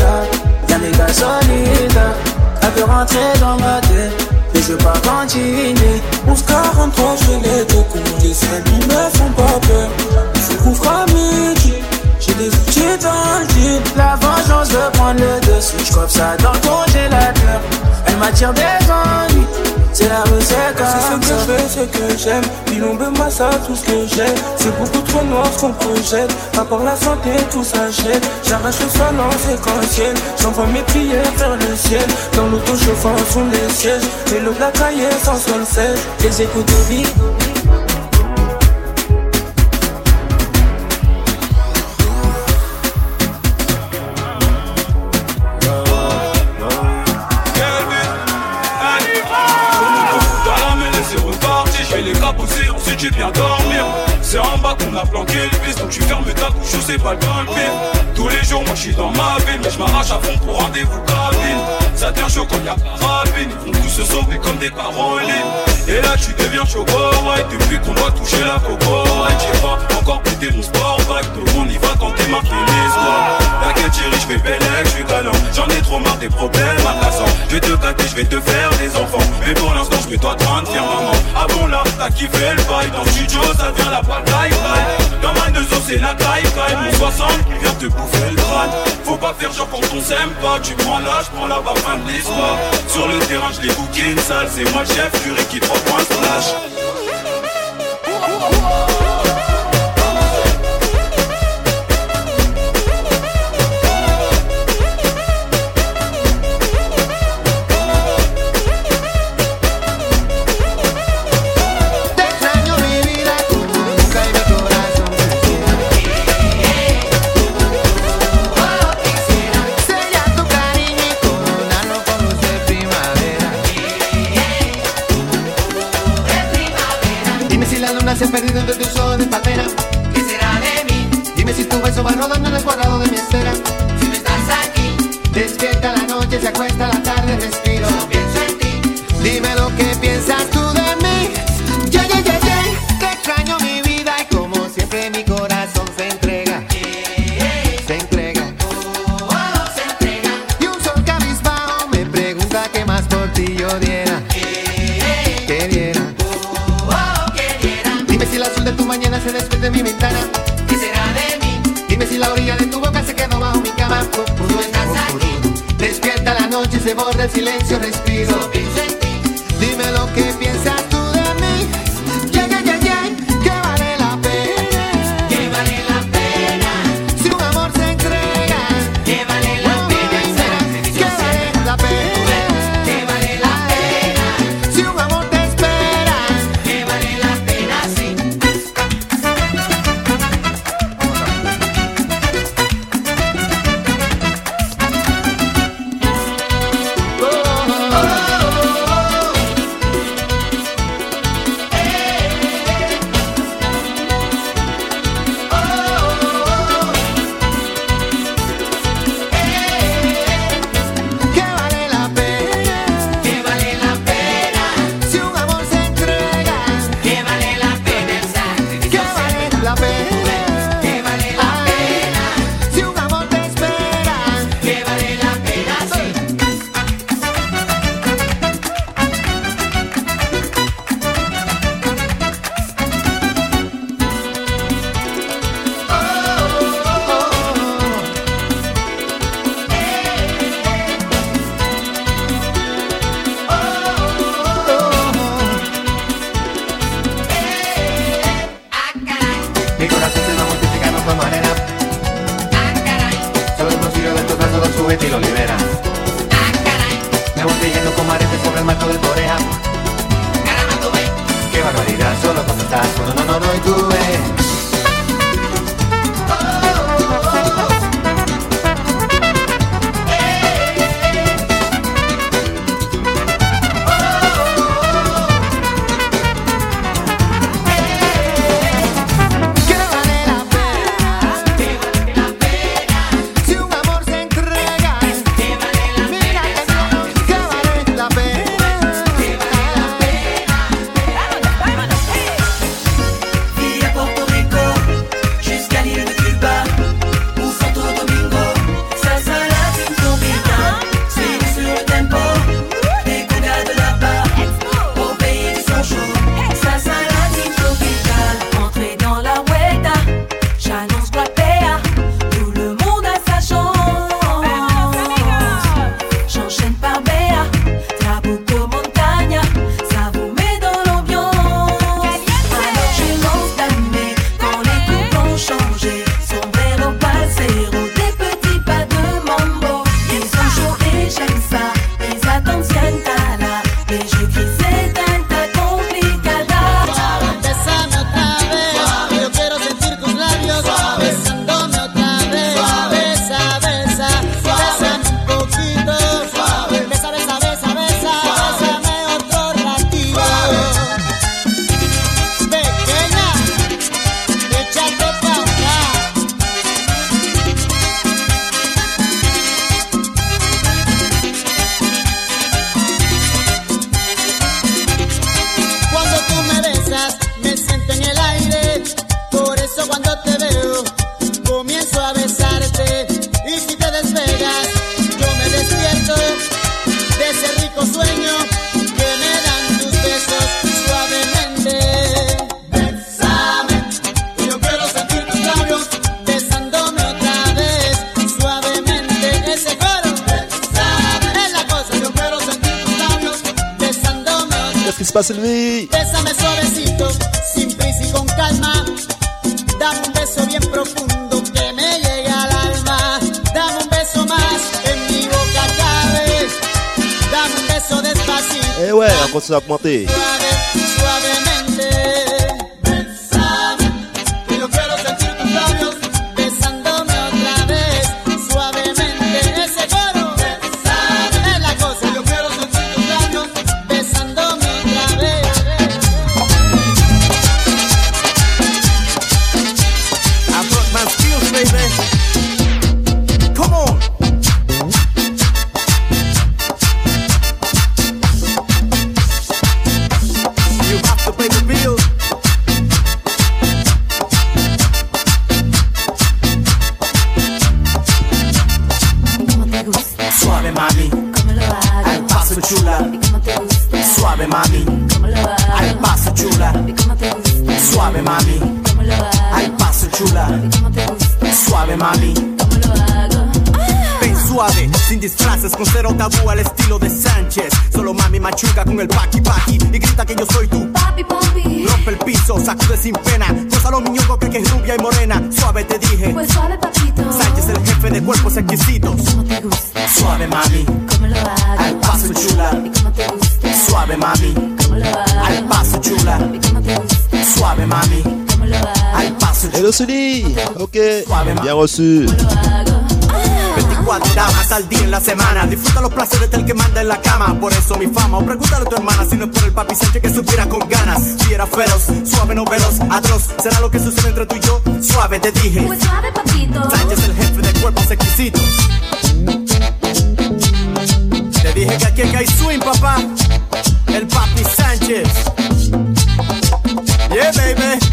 Y'a mes gasolina. Elle veut rentrer dans ma tête. Mais je veux pas continuer. 1143 je les deux coups Les me font pas peur Fera midi. J'ai des outils dans le La vengeance de prendre le dessus. Je ça dans le congélateur Elle m'attire des ennuis. C'est la recette C'est ce que je fais, ce que j'aime. Puis l'ombre ça tout ce que j'aime C'est beaucoup trop noir ce qu'on projette. À part la santé, tout s'achète J'arrache le sol en séquentiel. J'envoie mes prières vers le ciel. Dans l'auto-chauffant sont les sièges Et le black sans sol sèche. Les écoutes de vie ensuite j'ai bien dormir. C'est en bas qu'on a planqué le bis, donc tu fermes ta couche, je sais pas le grimper Tous les jours moi je suis dans ma ville, mais je m'arrache à fond pour rendez-vous cabine. Ça devient chaud quand y'a rapine, ils vont tous se sauver comme des Carolines Et là tu deviens chaud right, depuis qu'on doit toucher la coco J'ai pas encore pété mon sport tout le monde y va tenter ma l'histoire T'inquiète chérie, je vais bellec, je suis galant J'en ai trop marre des problèmes à cassant Je vais te gâter, je vais te faire des enfants. Mais pour l'instant je mets toi 30 fier maman. Ah bon là, t'as kiffé le bail Dans le studio ça devient la bataille Dans ma deux c'est la caille Mon 60 qui vient te bouffer le crâne. Faut pas faire genre quand on s'aime pas. Tu prends l'âge, prends la barre, fin de l'histoire. Sur le terrain je les bouquine sale C'est moi le chef, Fury qui prend point splash se perdido entre tus ojos de palmera. ¿Qué será de mí? Dime si tu beso va rodando en el cuadrado de mi esfera. Mañana se despide de mi ventana. ¿Qué será de mí? Dime si la orilla de tu boca se quedó bajo mi cama. Tú estás aquí. Despierta la noche, se borra el silencio, respiro. Dime lo que suave, sin disfraces, con cero tabú al estilo de Sánchez. Solo mami machuca con el paqui paqui y grita que yo soy tu papi papi. Rompe el piso, sacude sin pena. Cosa lo miñoco que, que es rubia y morena. Suave te dije, pues suave papito. Sánchez el jefe de cuerpos exquisitos. Como te gusta. Suave mami, como lo hago. Al paso chula. Y como te gusta. Suave mami, como lo hago. Al paso chula. Y te gusta. Suave mami. Al Hello Sully, ok, bien reçu cuatro damas al día en la semana. Disfruta los placeres del que manda en la cama. Por eso mi fama, o pregúntale a tu hermana si no es por el papi Sánchez que supiera con ganas. Si era feroz, suave, no veloz, atroz. Será lo que sucede entre tú y yo. Suave, te dije. Muy suave, papito. Sánchez, el jefe de cuerpos exquisitos. Te dije que aquí hay swing, papá. El papi Sánchez. Yeah, baby.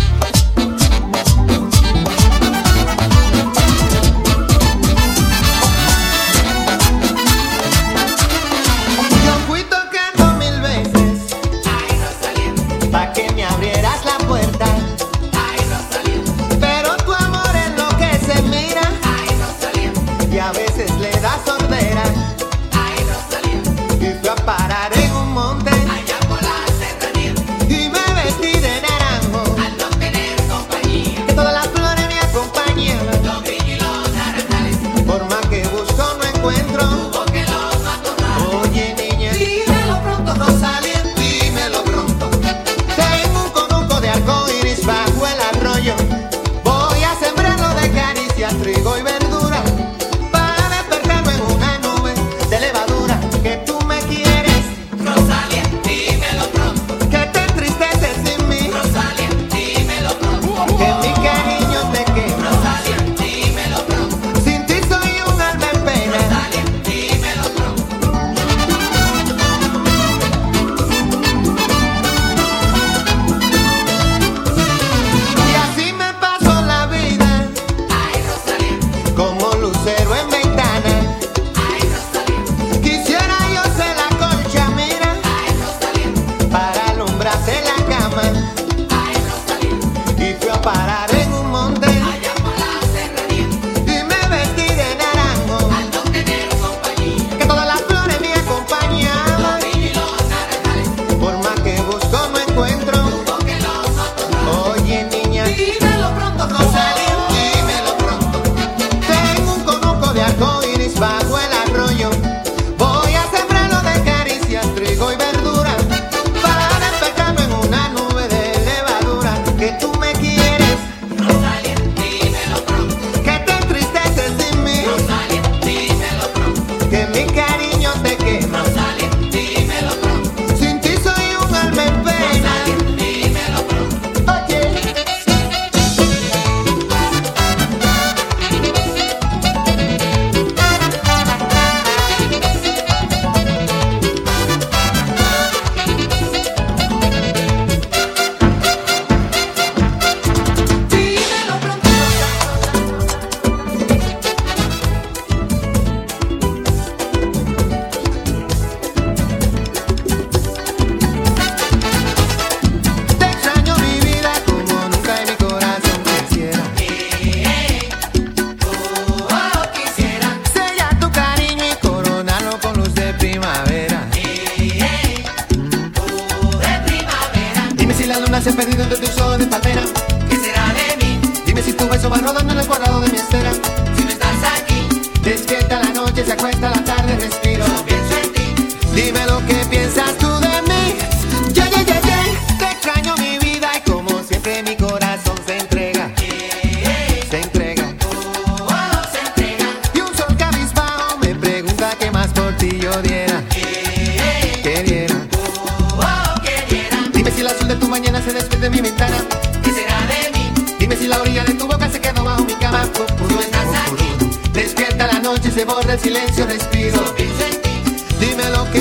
mañana se despide mi ventana. ¿Qué será de mí? Dime si la orilla de tu boca se quedó bajo mi cama. Tú estás aquí. Despierta la noche, se borra el silencio, respiro. Dime lo que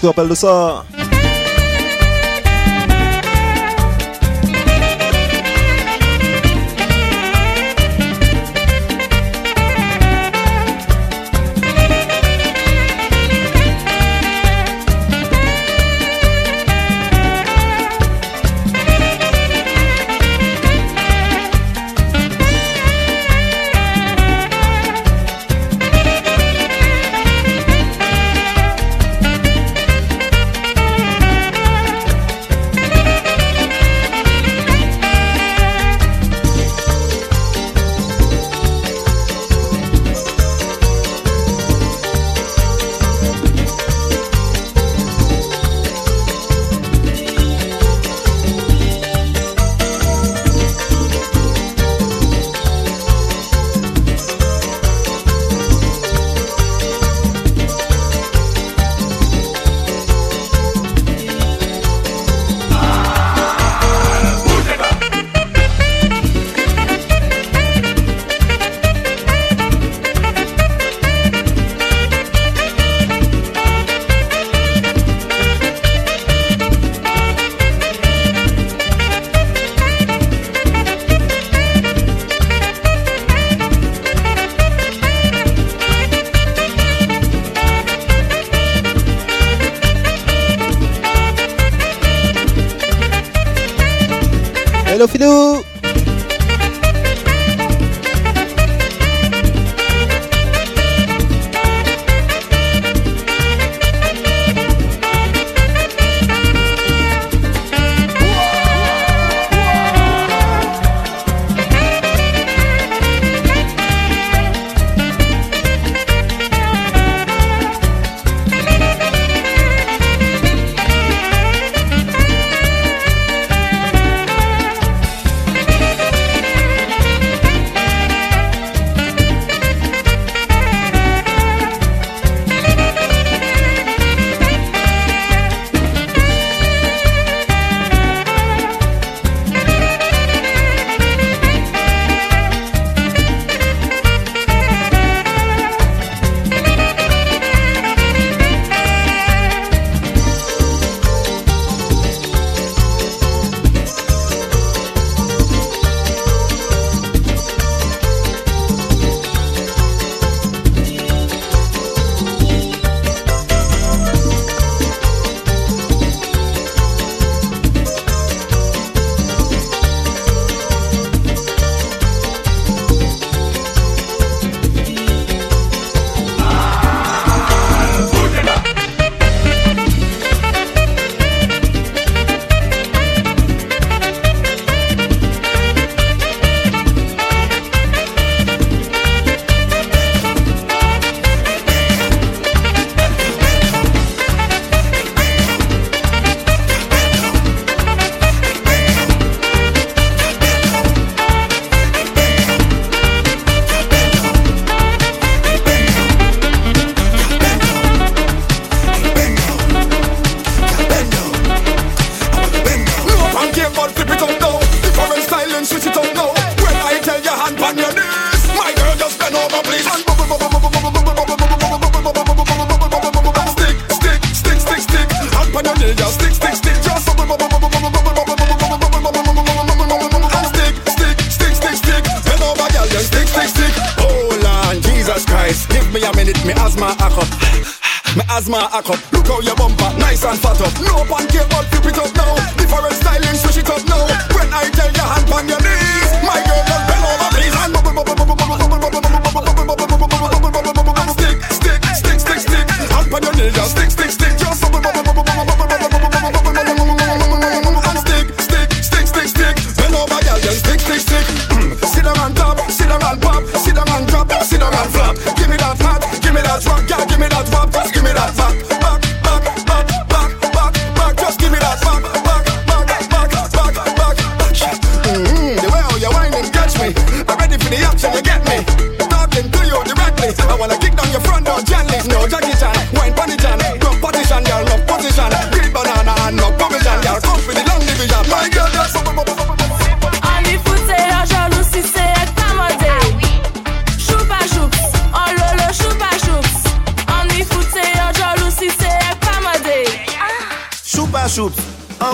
tu te rappelles de ça?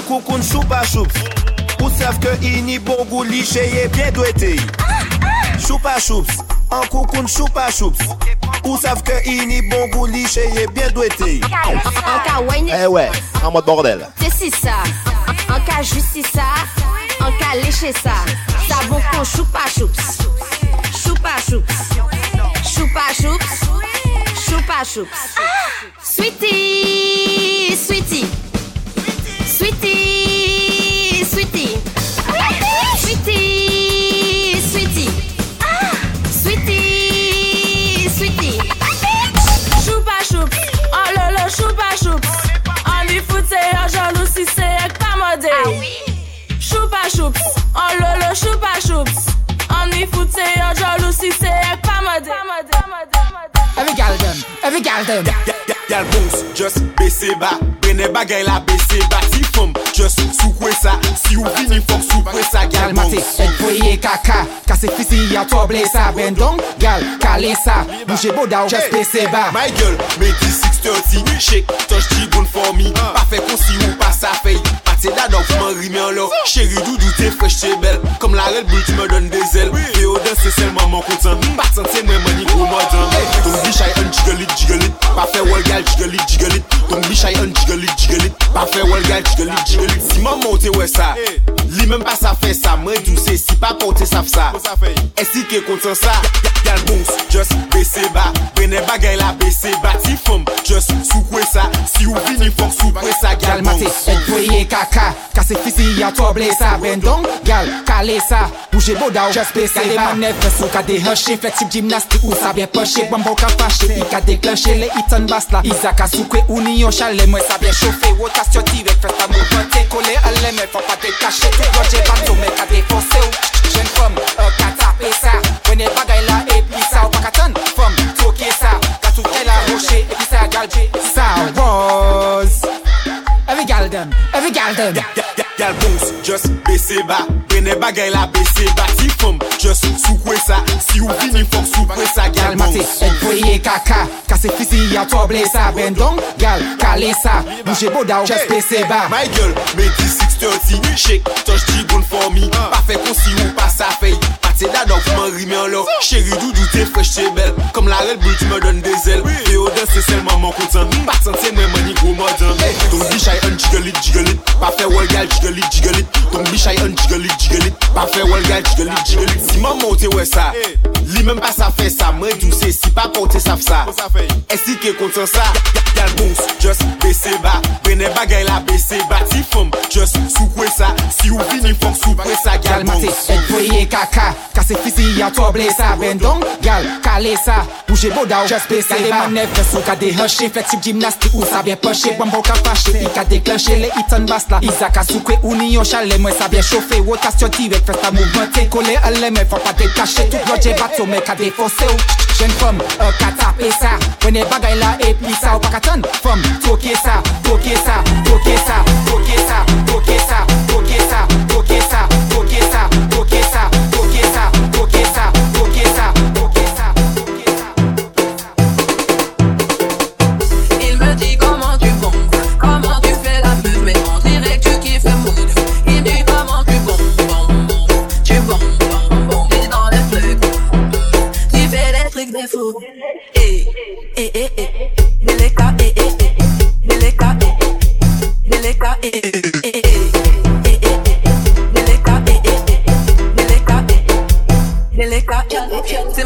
Koukoun choupa choups. Ou savent que ini bon goût liché et bien douetté. Choupa choups, en koukoun choupa choups. Ou savent que ini bon bien douetté. En cas wine, Eh ouais, en mode bordel. c'est si ça. En cas justice ça. En cas lécher ça. Savon con choupa choups. Choupa choups. Choupa choups. Choupa choups. Sweetie, sweetie. Sweetie, sweetie. Sweetie, sweetie. Sweetie, sweetie. Choupa choup, oh lolo choupa choup On lui fout un jaloux si c'est pas modé Choupa choup, oh lolo choupa choup On lui fout un jaloux si c'est pas modé Every gal them, every gal them. gal Bones, just bese ba Bene bagay la bese ba Si fom, just soukwe sa Si ou vini fok soukwe sa Gal Gal mate, et foye kaka Kase fisi ya toble sa Ben Bendong, gal, kale sa Bouje boda ou just bese ba My girl, make it 6.30 Shake, touch di bon for me. Ah. Pa fe konsi ou pa sa fey Se dadok fman rime an lò Chéri doudou te frech te bel Kom la red bull tu me don de zel E o dan se selman man kontan Batan se mwen mani kou modan Ton bichay an jigolit jigolit Pa fe wol gal jigolit jigolit Ton bichay an jigolit jigolit Pa fe wol gal jigolit jigolit Si man monte we sa Li men pa sa fe sa Mwen dou se si pa pote saf sa E si ke kontan sa Gal bons just bese ba Bene bagay la bese ba Ti fom just soukwe sa Si ou vini fok soukwe sa Gal mons Gal mate et poye kak ka Kase fisi ya toble sa Ben Rendong, gal, kale sa. Bouje boda ou just pese se va. Manevre sou ka dehanshe Fleksib jimnastik ou sa bien poche Bambo ka fache, i ka deklenche Le itan bas la. Iza ka soukwe ou ni yon chale Mwen sa bien chofe, wotas yo direk Fes pa mou vante, kole ale Men fwa pa dekache, te roje bato Men ka defonse ou, jen euh, fom E ka tape sa, wene bagay la E pi sa ou pa ka ton, fom, toke sa Ka souke la roche, e pi sa galje Traficante. Gal bons, just bese ba Brene bagay la bese ba Ti fom, just soukwe sa. Si ou vini fok soukwe sa. Gal mate, employe kaka. Kase fisi ya toble sa. Brendon, gal, kale sa. Bouje boda ou just bese ba My girl, meti 630 Shake, touch di bon for me. Uh. Pa fe konsi ou pa sa fey Pate da dok man rime an lor Chéri doudou te fresh te bel Kom la red bull ti me don mm. de zel E o dan se selman man kontan Patan te mwen mani gwo modan Don di chay an jigolit jigolit Pa fe wol gal jigolit jiggle it, jiggle it Ton bichay un jiggle it, jiggle it Pa fe wel gal jiggle it, jiggle it Si maman ou te we sa Li menm pa sa fe sa, mwen douse si pa konte saf sa. E si ke konten sa, yal bons, just bese ba Bene bagay la bese ba, ti fom, just soukwe sa Si ou vini fok soukwe sa, yal bons Et foye kaka, kase fisi ya toble sa Bendong, yal kale sa, bouje boda ou just bese ba Yal de manevre sou ka dehanche, fleksib jimnastik ou sa bien peche Bambo ka fache, i ka deklenche le itan bas la Iza ka soukwe ou ni yon chale, mwen sa bien chofe Wotasyon direk, festa mouvmente, kole ale men fok pa dekache Tout lodje bate so Mè ka defonse ou. Jen fom, e ka tape sa. Wene bagay la e pli sa Ou pa ka ton sa Toke sa, toke sa, toke sa Toke sa, toke sa, toke sa. Fou. Eh, eh, eh, eh, Neleka, eh, eh, eh, Neleka, eh, eh, Neleka, eh, eh, eh, eh, eh, eh, Neleka, eh, eh, eh, Neleka, eh, eh, Neleka, eh, eh,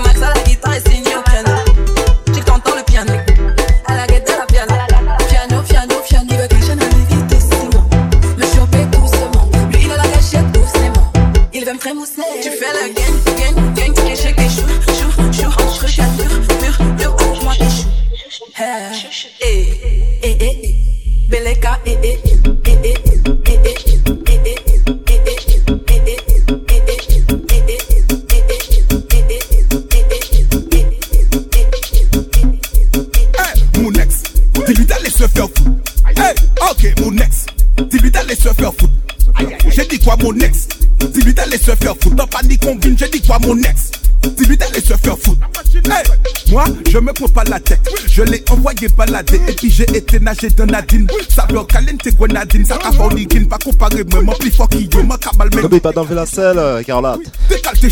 mon ex Dis-lui d'aller se faire foutre. Hey, moi, je me prends pas la tête. Je l'ai envoyé balader. Et puis j'ai été nager dans Nadine. Saveur caliente grenadine. Ça a forniquine. Pas comparer, moi, mon plus fort qui yo. Moi, cabal, mais. N'oublie pas d'enlever la selle, euh, Carlotte. Décale tes.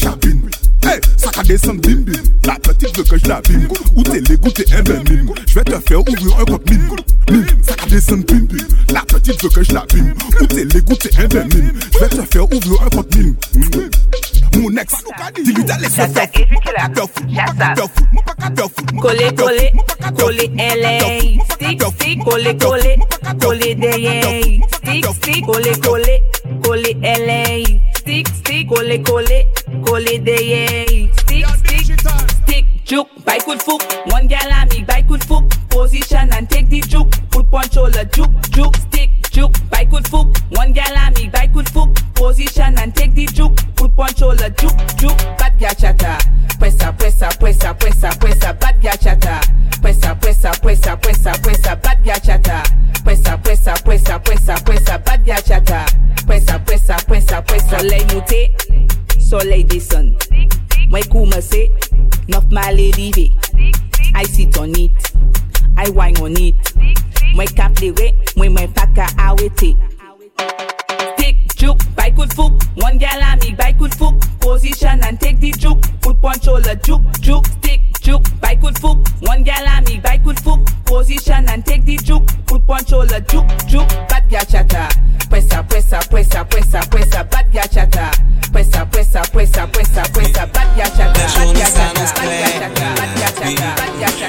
Hey, ça va descendre bim bim. La petite veut que je la bim. Ou t'es l'égout, t'es un ben mime. Je vais te faire ouvrir un mime. Mime, ça va descendre bim bim. La petite veut que je la bim. Ou t'es l'égout, t'es un ben mime. Je vais te faire ouvrir un mime. Mime. mou nek Digitale se fè fè Kole kole, kole elè Stik stik, kole kole, kole deyè Stik stik, kole kole, kole elè Stik stik, kole kole, kole deyè Stik stik, stik Juke, bike with fook. One gal I make bike with fook. Position and take the juke. Put punch all the juke, juke, stick, juke, by good foot. One gal a me, by good foot. Position and take the juke. Put punch all the juke, juke. Bad gal chatter. Pressa, pressa, pressa, pressa, pressa. Bad gal chatter. Pressa, pressa, pressa, pressa, pressa. Bad gal chatter. Pressa, pressa, pressa, pressa, pressa. Bad gal chatter. Pressa, pressa, pressa, pressa. Soleil monté, soleil descend. Moi commencer, neuf mal élevé. I sit on it, I wine on it. Moi cap pleurer, moi moi pas qu'à arrêter. Stick, juke, by good foot. One gal a me, by good foot. Position and take the juke. Put punch all the juke, juke. Stick, juke, by good foot. One gal a me, by good foot. Position and take the juke. Put punch all the juke, juke. Bad gal chatter. Pressa, pressa, pressa, pressa, pressa. Bad gal chatter. Pressa, pressa, pressa, pressa, pressa. Bad gal chatter. La journée s'annonce claire.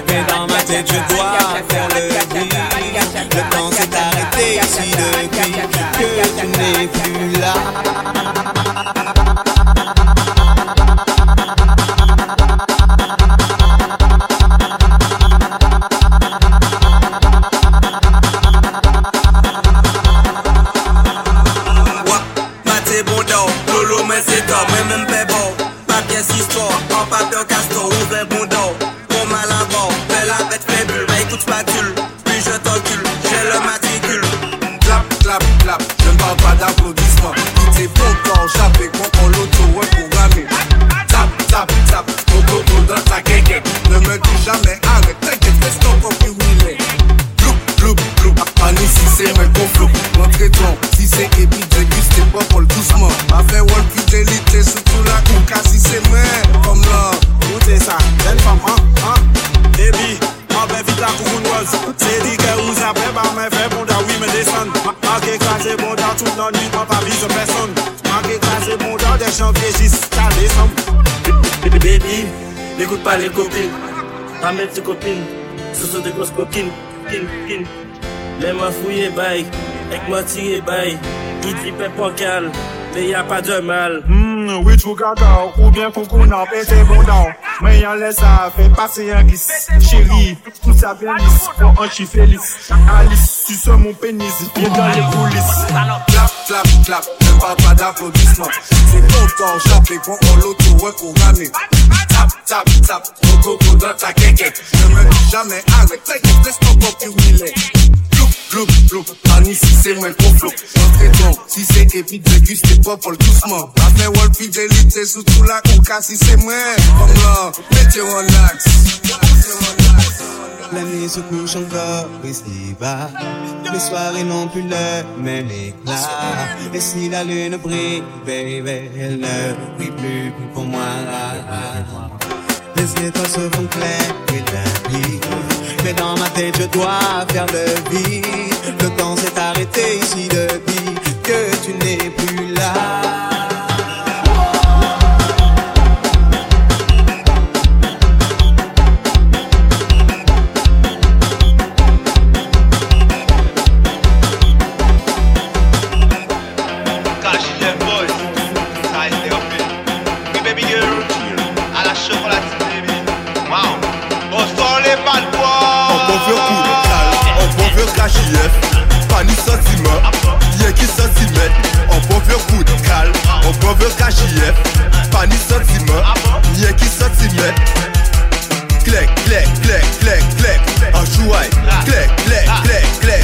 Mais dans ma tête, je dois faire le vide. Ici depuis que tu n'es plus là. Ouvre un bon d'or. Bon mal bord, fais la bête fait bulle, mais écoute spatule. Puis je t'encule, Ma fe wol ki delite Soutou la kou kasi se men. Kom la Goute sa Jen fam an an. Debi An be vit la kou moun wol. Se di ke ou zapre Ba men fe bon da oui men desan Ma ke krasi bon da tout nan nuit Ma pa vise person. Ma ke krasi bon da de janvye jis Ta desan Baby N'écoute pas les copines. Ramène tes copines. Ce sont des grosses coquines Kin, kin. Mais moi fouillé bail, avec moi tiré bail. Il dit pas calme, mais y a pas de mal. Oui, tu regardes, ou bien coucou, non, pété bon dans Mais y'en laisse ça, fait passer un glisse Chérie, tout ça bien lisse, pour un chiffre lisse Alice, tu sens mon pénis, viens dans les coulisses Clap, clap, clap, ne parle pas d'applaudissements. C'est bon quand j'appelle quand on l'auto reprogrammé. Tap, tap, tap, mon coco dans ta guéguette. Ne me dis jamais arrête, t'inquiète, laisse encore plus huilé. Bloup, bloup, Annie si c'est moi qu'on flou. Entrez donc, si c'est épi, déguste pas pour le doucement. Ma fait wall fidélité, surtout la couca si c'est moi. Comme là, mettez en axe. La nuit se couche encore ici-bas. Les soirées n'ont plus le même éclat. Et si la lune brille, baby, elle ne brille plus pour moi. Les étoiles se font claires et limpides. Mais dans ma tête, je dois faire le vide. Le temps s'est arrêté ici depuis que tu n'es plus là. On peut faire cachif. Pas ni sentiment, y'a qui sentiment. Clec, clec, clec, clec, clec. En jouaille, clec, clec, clec, clec,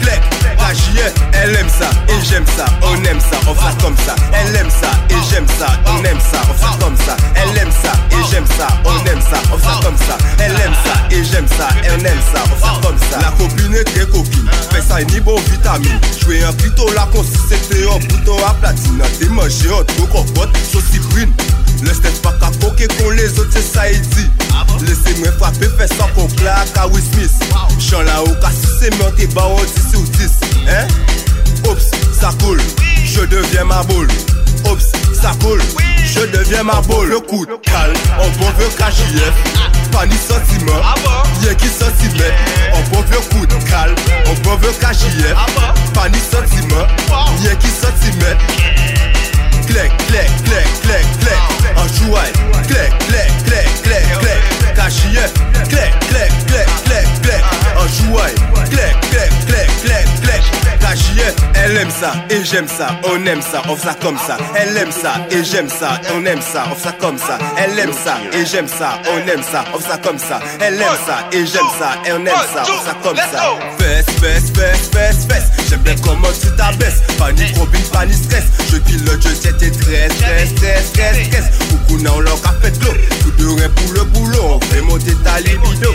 clec. Elle aime ça et j'aime ça, on aime ça, on fait comme ça. Elle aime ça et j'aime ça, on aime ça, on fait comme ça. Elle aime ça et j'aime ça, on aime ça, on fait comme ça. Elle aime ça et j'aime ça, elle aime ça, on fait comme ça. La copine est très copine, fais ça une bonne vitamine. Jouer un plutôt la consistance, un bouton à platine. T'es mangé, on te sauce brune. Le step pas qu'à coquer qu'on les autres, c'est ça, il dit. Laissez-moi frapper, fais sans qu'on claque à Will Chant là haut, cas si c'est mort, t'es bas, on sur 10. Hein? Oups, ça coule, je deviens ma boule. Oups, ça coule, je deviens ma boule. Le coup de calme, on bon veut KJF. Pas sentiment, rien qui sentiment. On bon veut coup de calme, on bon veut KJF. Pas ni sentiment, rien qui sentiment. Clac, clac, clac, clac, clac en chouette, clac, clac, clac, clac, clac, cachillet, clac, clé clé clé clé, en chouette, clac, clac, clac, clé elle aime ça et j'aime ça, on aime ça, on fait ça comme ça. Elle aime ça et j'aime ça, on aime ça, on fait ça comme ça. Elle aime ça et j'aime ça, on aime ça, on fait ça comme ça. Elle aime ça et j'aime ça, et on aime ça, on fait ça comme ça. Fesse, fesse, fesse, fesse, fesse. J'aime bien comment tu t'abaisses. Pas ni combine, pas ni stress. Je pilote, je jette et stress, stress, stress, stress, stress. Beaucoup n'a on leur a fait de l'eau. Tout de rien pour le boulot. On fait monter ta libido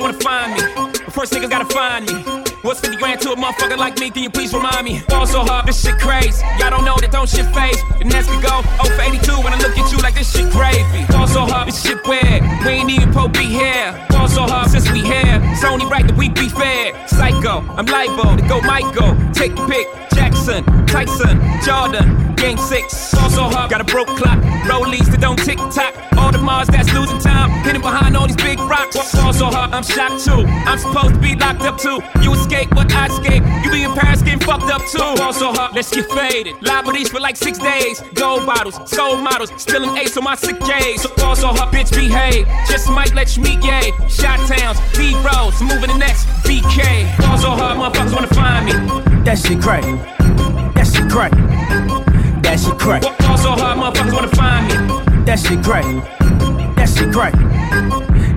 motherfuckers wanna find me. But first niggas gotta find me. What's 50 grand to a motherfucker like me? Can you please remind me? Ball so hard, this shit crazy. Y'all don't know that don't shit phase. And as we go 0 for 82 when I look at you like this shit gravy. Ball so hard, this shit weird. We ain't even po be here. Ball so hard since we here. It's only right that we be fair. Psycho, I'm libo to go Michael. Take the pick. Jackson, Tyson, Jordan, Game 6. Ball so hard, got a broke clock. Rollies that don't tick tock. All the Mars that's losing time. Hidden behind all these big rocks. Ball so hard, I'm shocked too. I'm supposed to be locked up too. You escape, but I escape. You be in Paris getting fucked up too. Ball so hard, let's get faded. Liberties for like six days. Gold bottles, soul models, spilling ace on my sick days. So ball so hard, bitch behave. Just might let you meet gay. Shot towns, B roads, moving the next BK. Ball so hard, motherfuckers wanna find me. That shit crack. That shit crack. That shit crack. Ball so hard, motherfuckers wanna find me. That shit crack. That shit crack.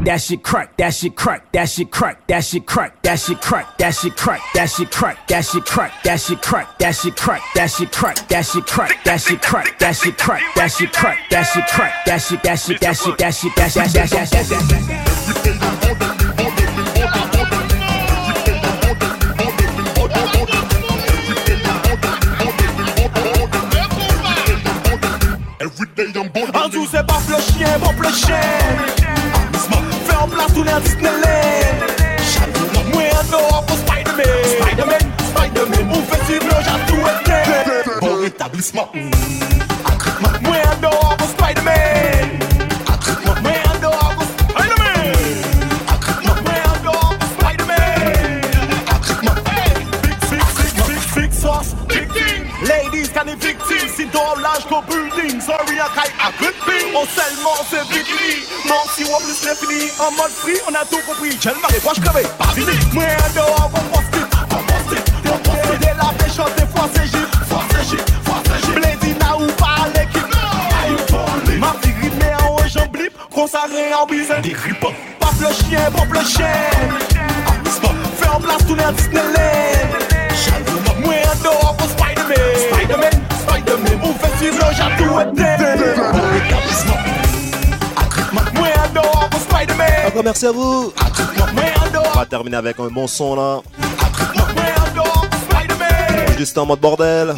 That shit crack. That shit crack. That shit crack. That shit crack. That shit crack. That shit crack. That shit crack. That shit crack. That shit crack. That shit crack. That shit crack. That shit crack. That shit crack. That shit crack. That shit crack. That shit crack. That shit. That shit. That shit. That shit. That shit. That shit. That shit. That shit. En dessous c'est pas le chien, bon le chien plas ou nan Disneyland. Chalou mwen an Europe ou Spiderman. Spiderman, Spiderman, ou festival jatou ete Bon etablisman tout compris. Quel maré, moi je crevais, pas fini. Moi en dehors, on poste it On poste it, on poste De la péchante, des fois c'est gif Fois c'est gif, fois c'est gif Blédina ou pas l'équipe. Ma fille rimée en haut, j'en blip Consacré en bise Des rippes Paf le chien, pop le chien. Fais en place tous les Disneyland Moi en dehors pour Spider-Man. Spider-Man, Spider-Man. On fait suivre le j'ai tout Merci à vous. On va terminer avec un bon son là. Juste en mode bordel.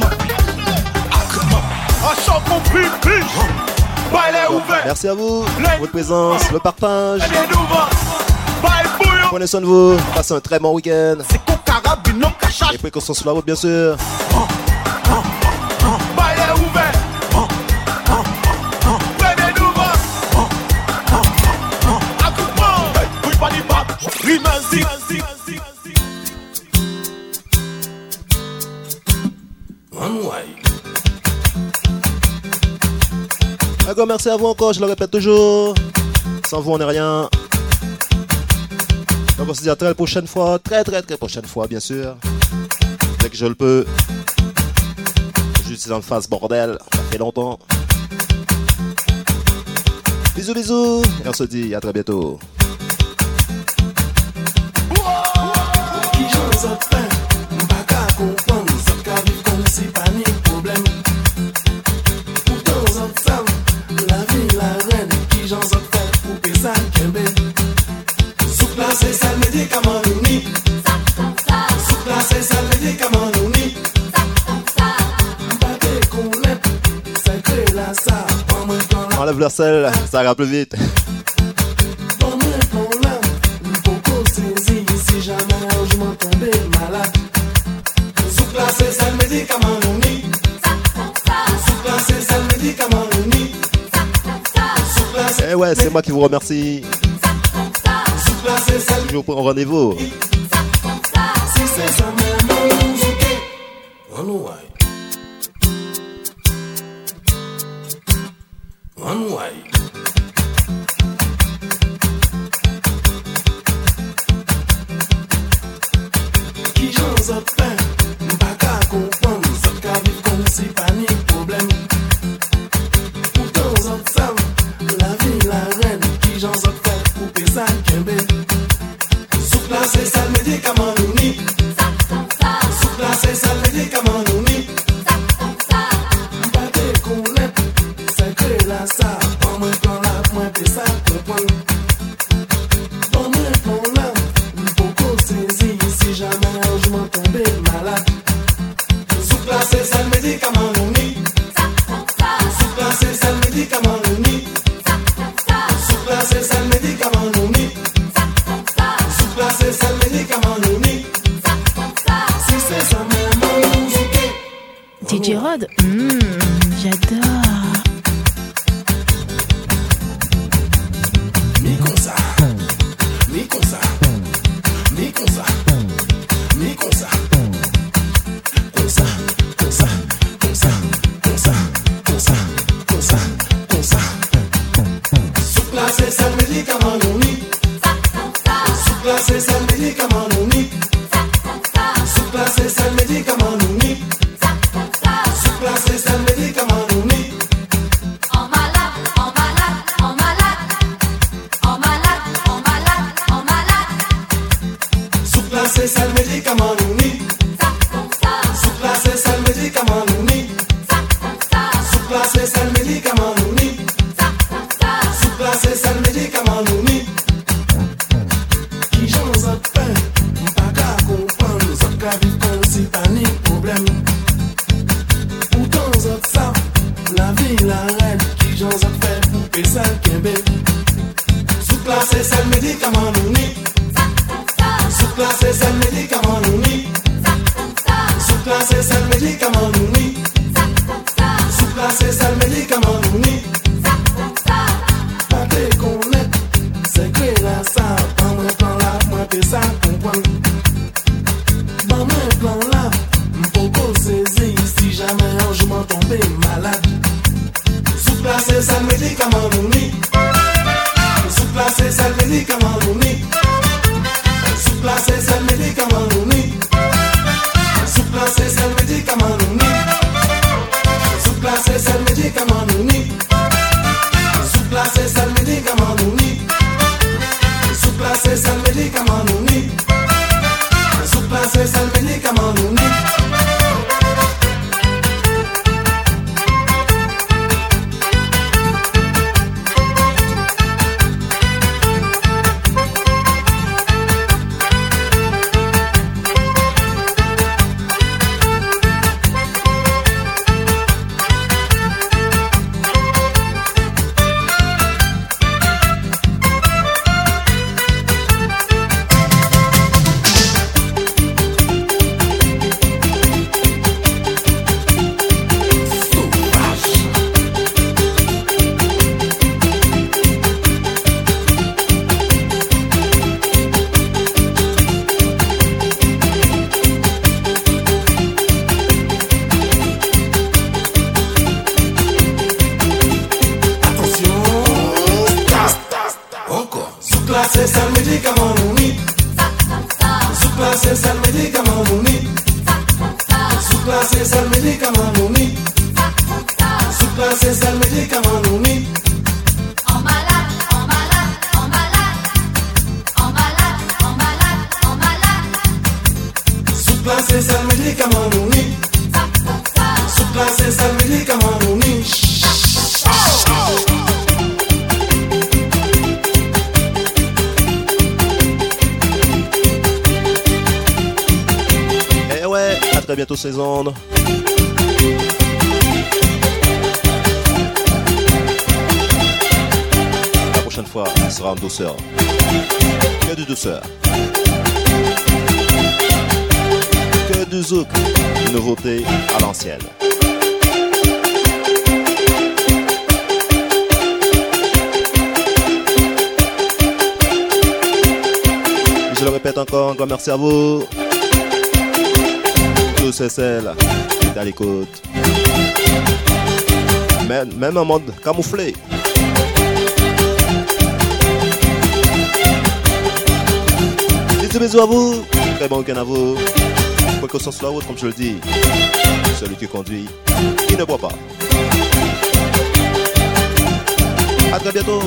Merci à vous, votre présence, le partage. Prenez soin de vous, passez un très bon week-end. Et précautions sur la route, bien sûr. Merci à vous encore, je le répète toujours. Sans vous, on n'est rien. Donc on se dit à très prochaine fois, très très très prochaine fois, bien sûr. Dès que je le peux. Suis dans le face bordel, ça fait longtemps. Bisous bisous, et on se dit à très bientôt. enlève leur selle, ça ira plus vite. Eh ouais, c'est moi qui vous remercie. Toujours pour rendez-vous. Vous. Tous et celles qui est l'écoute. Même, même en mode camouflé. Bisous, bisous à vous. Très bon week-end à vous. Précaution sur la route, comme je le dis. Celui qui conduit, il ne boit pas. À très bientôt.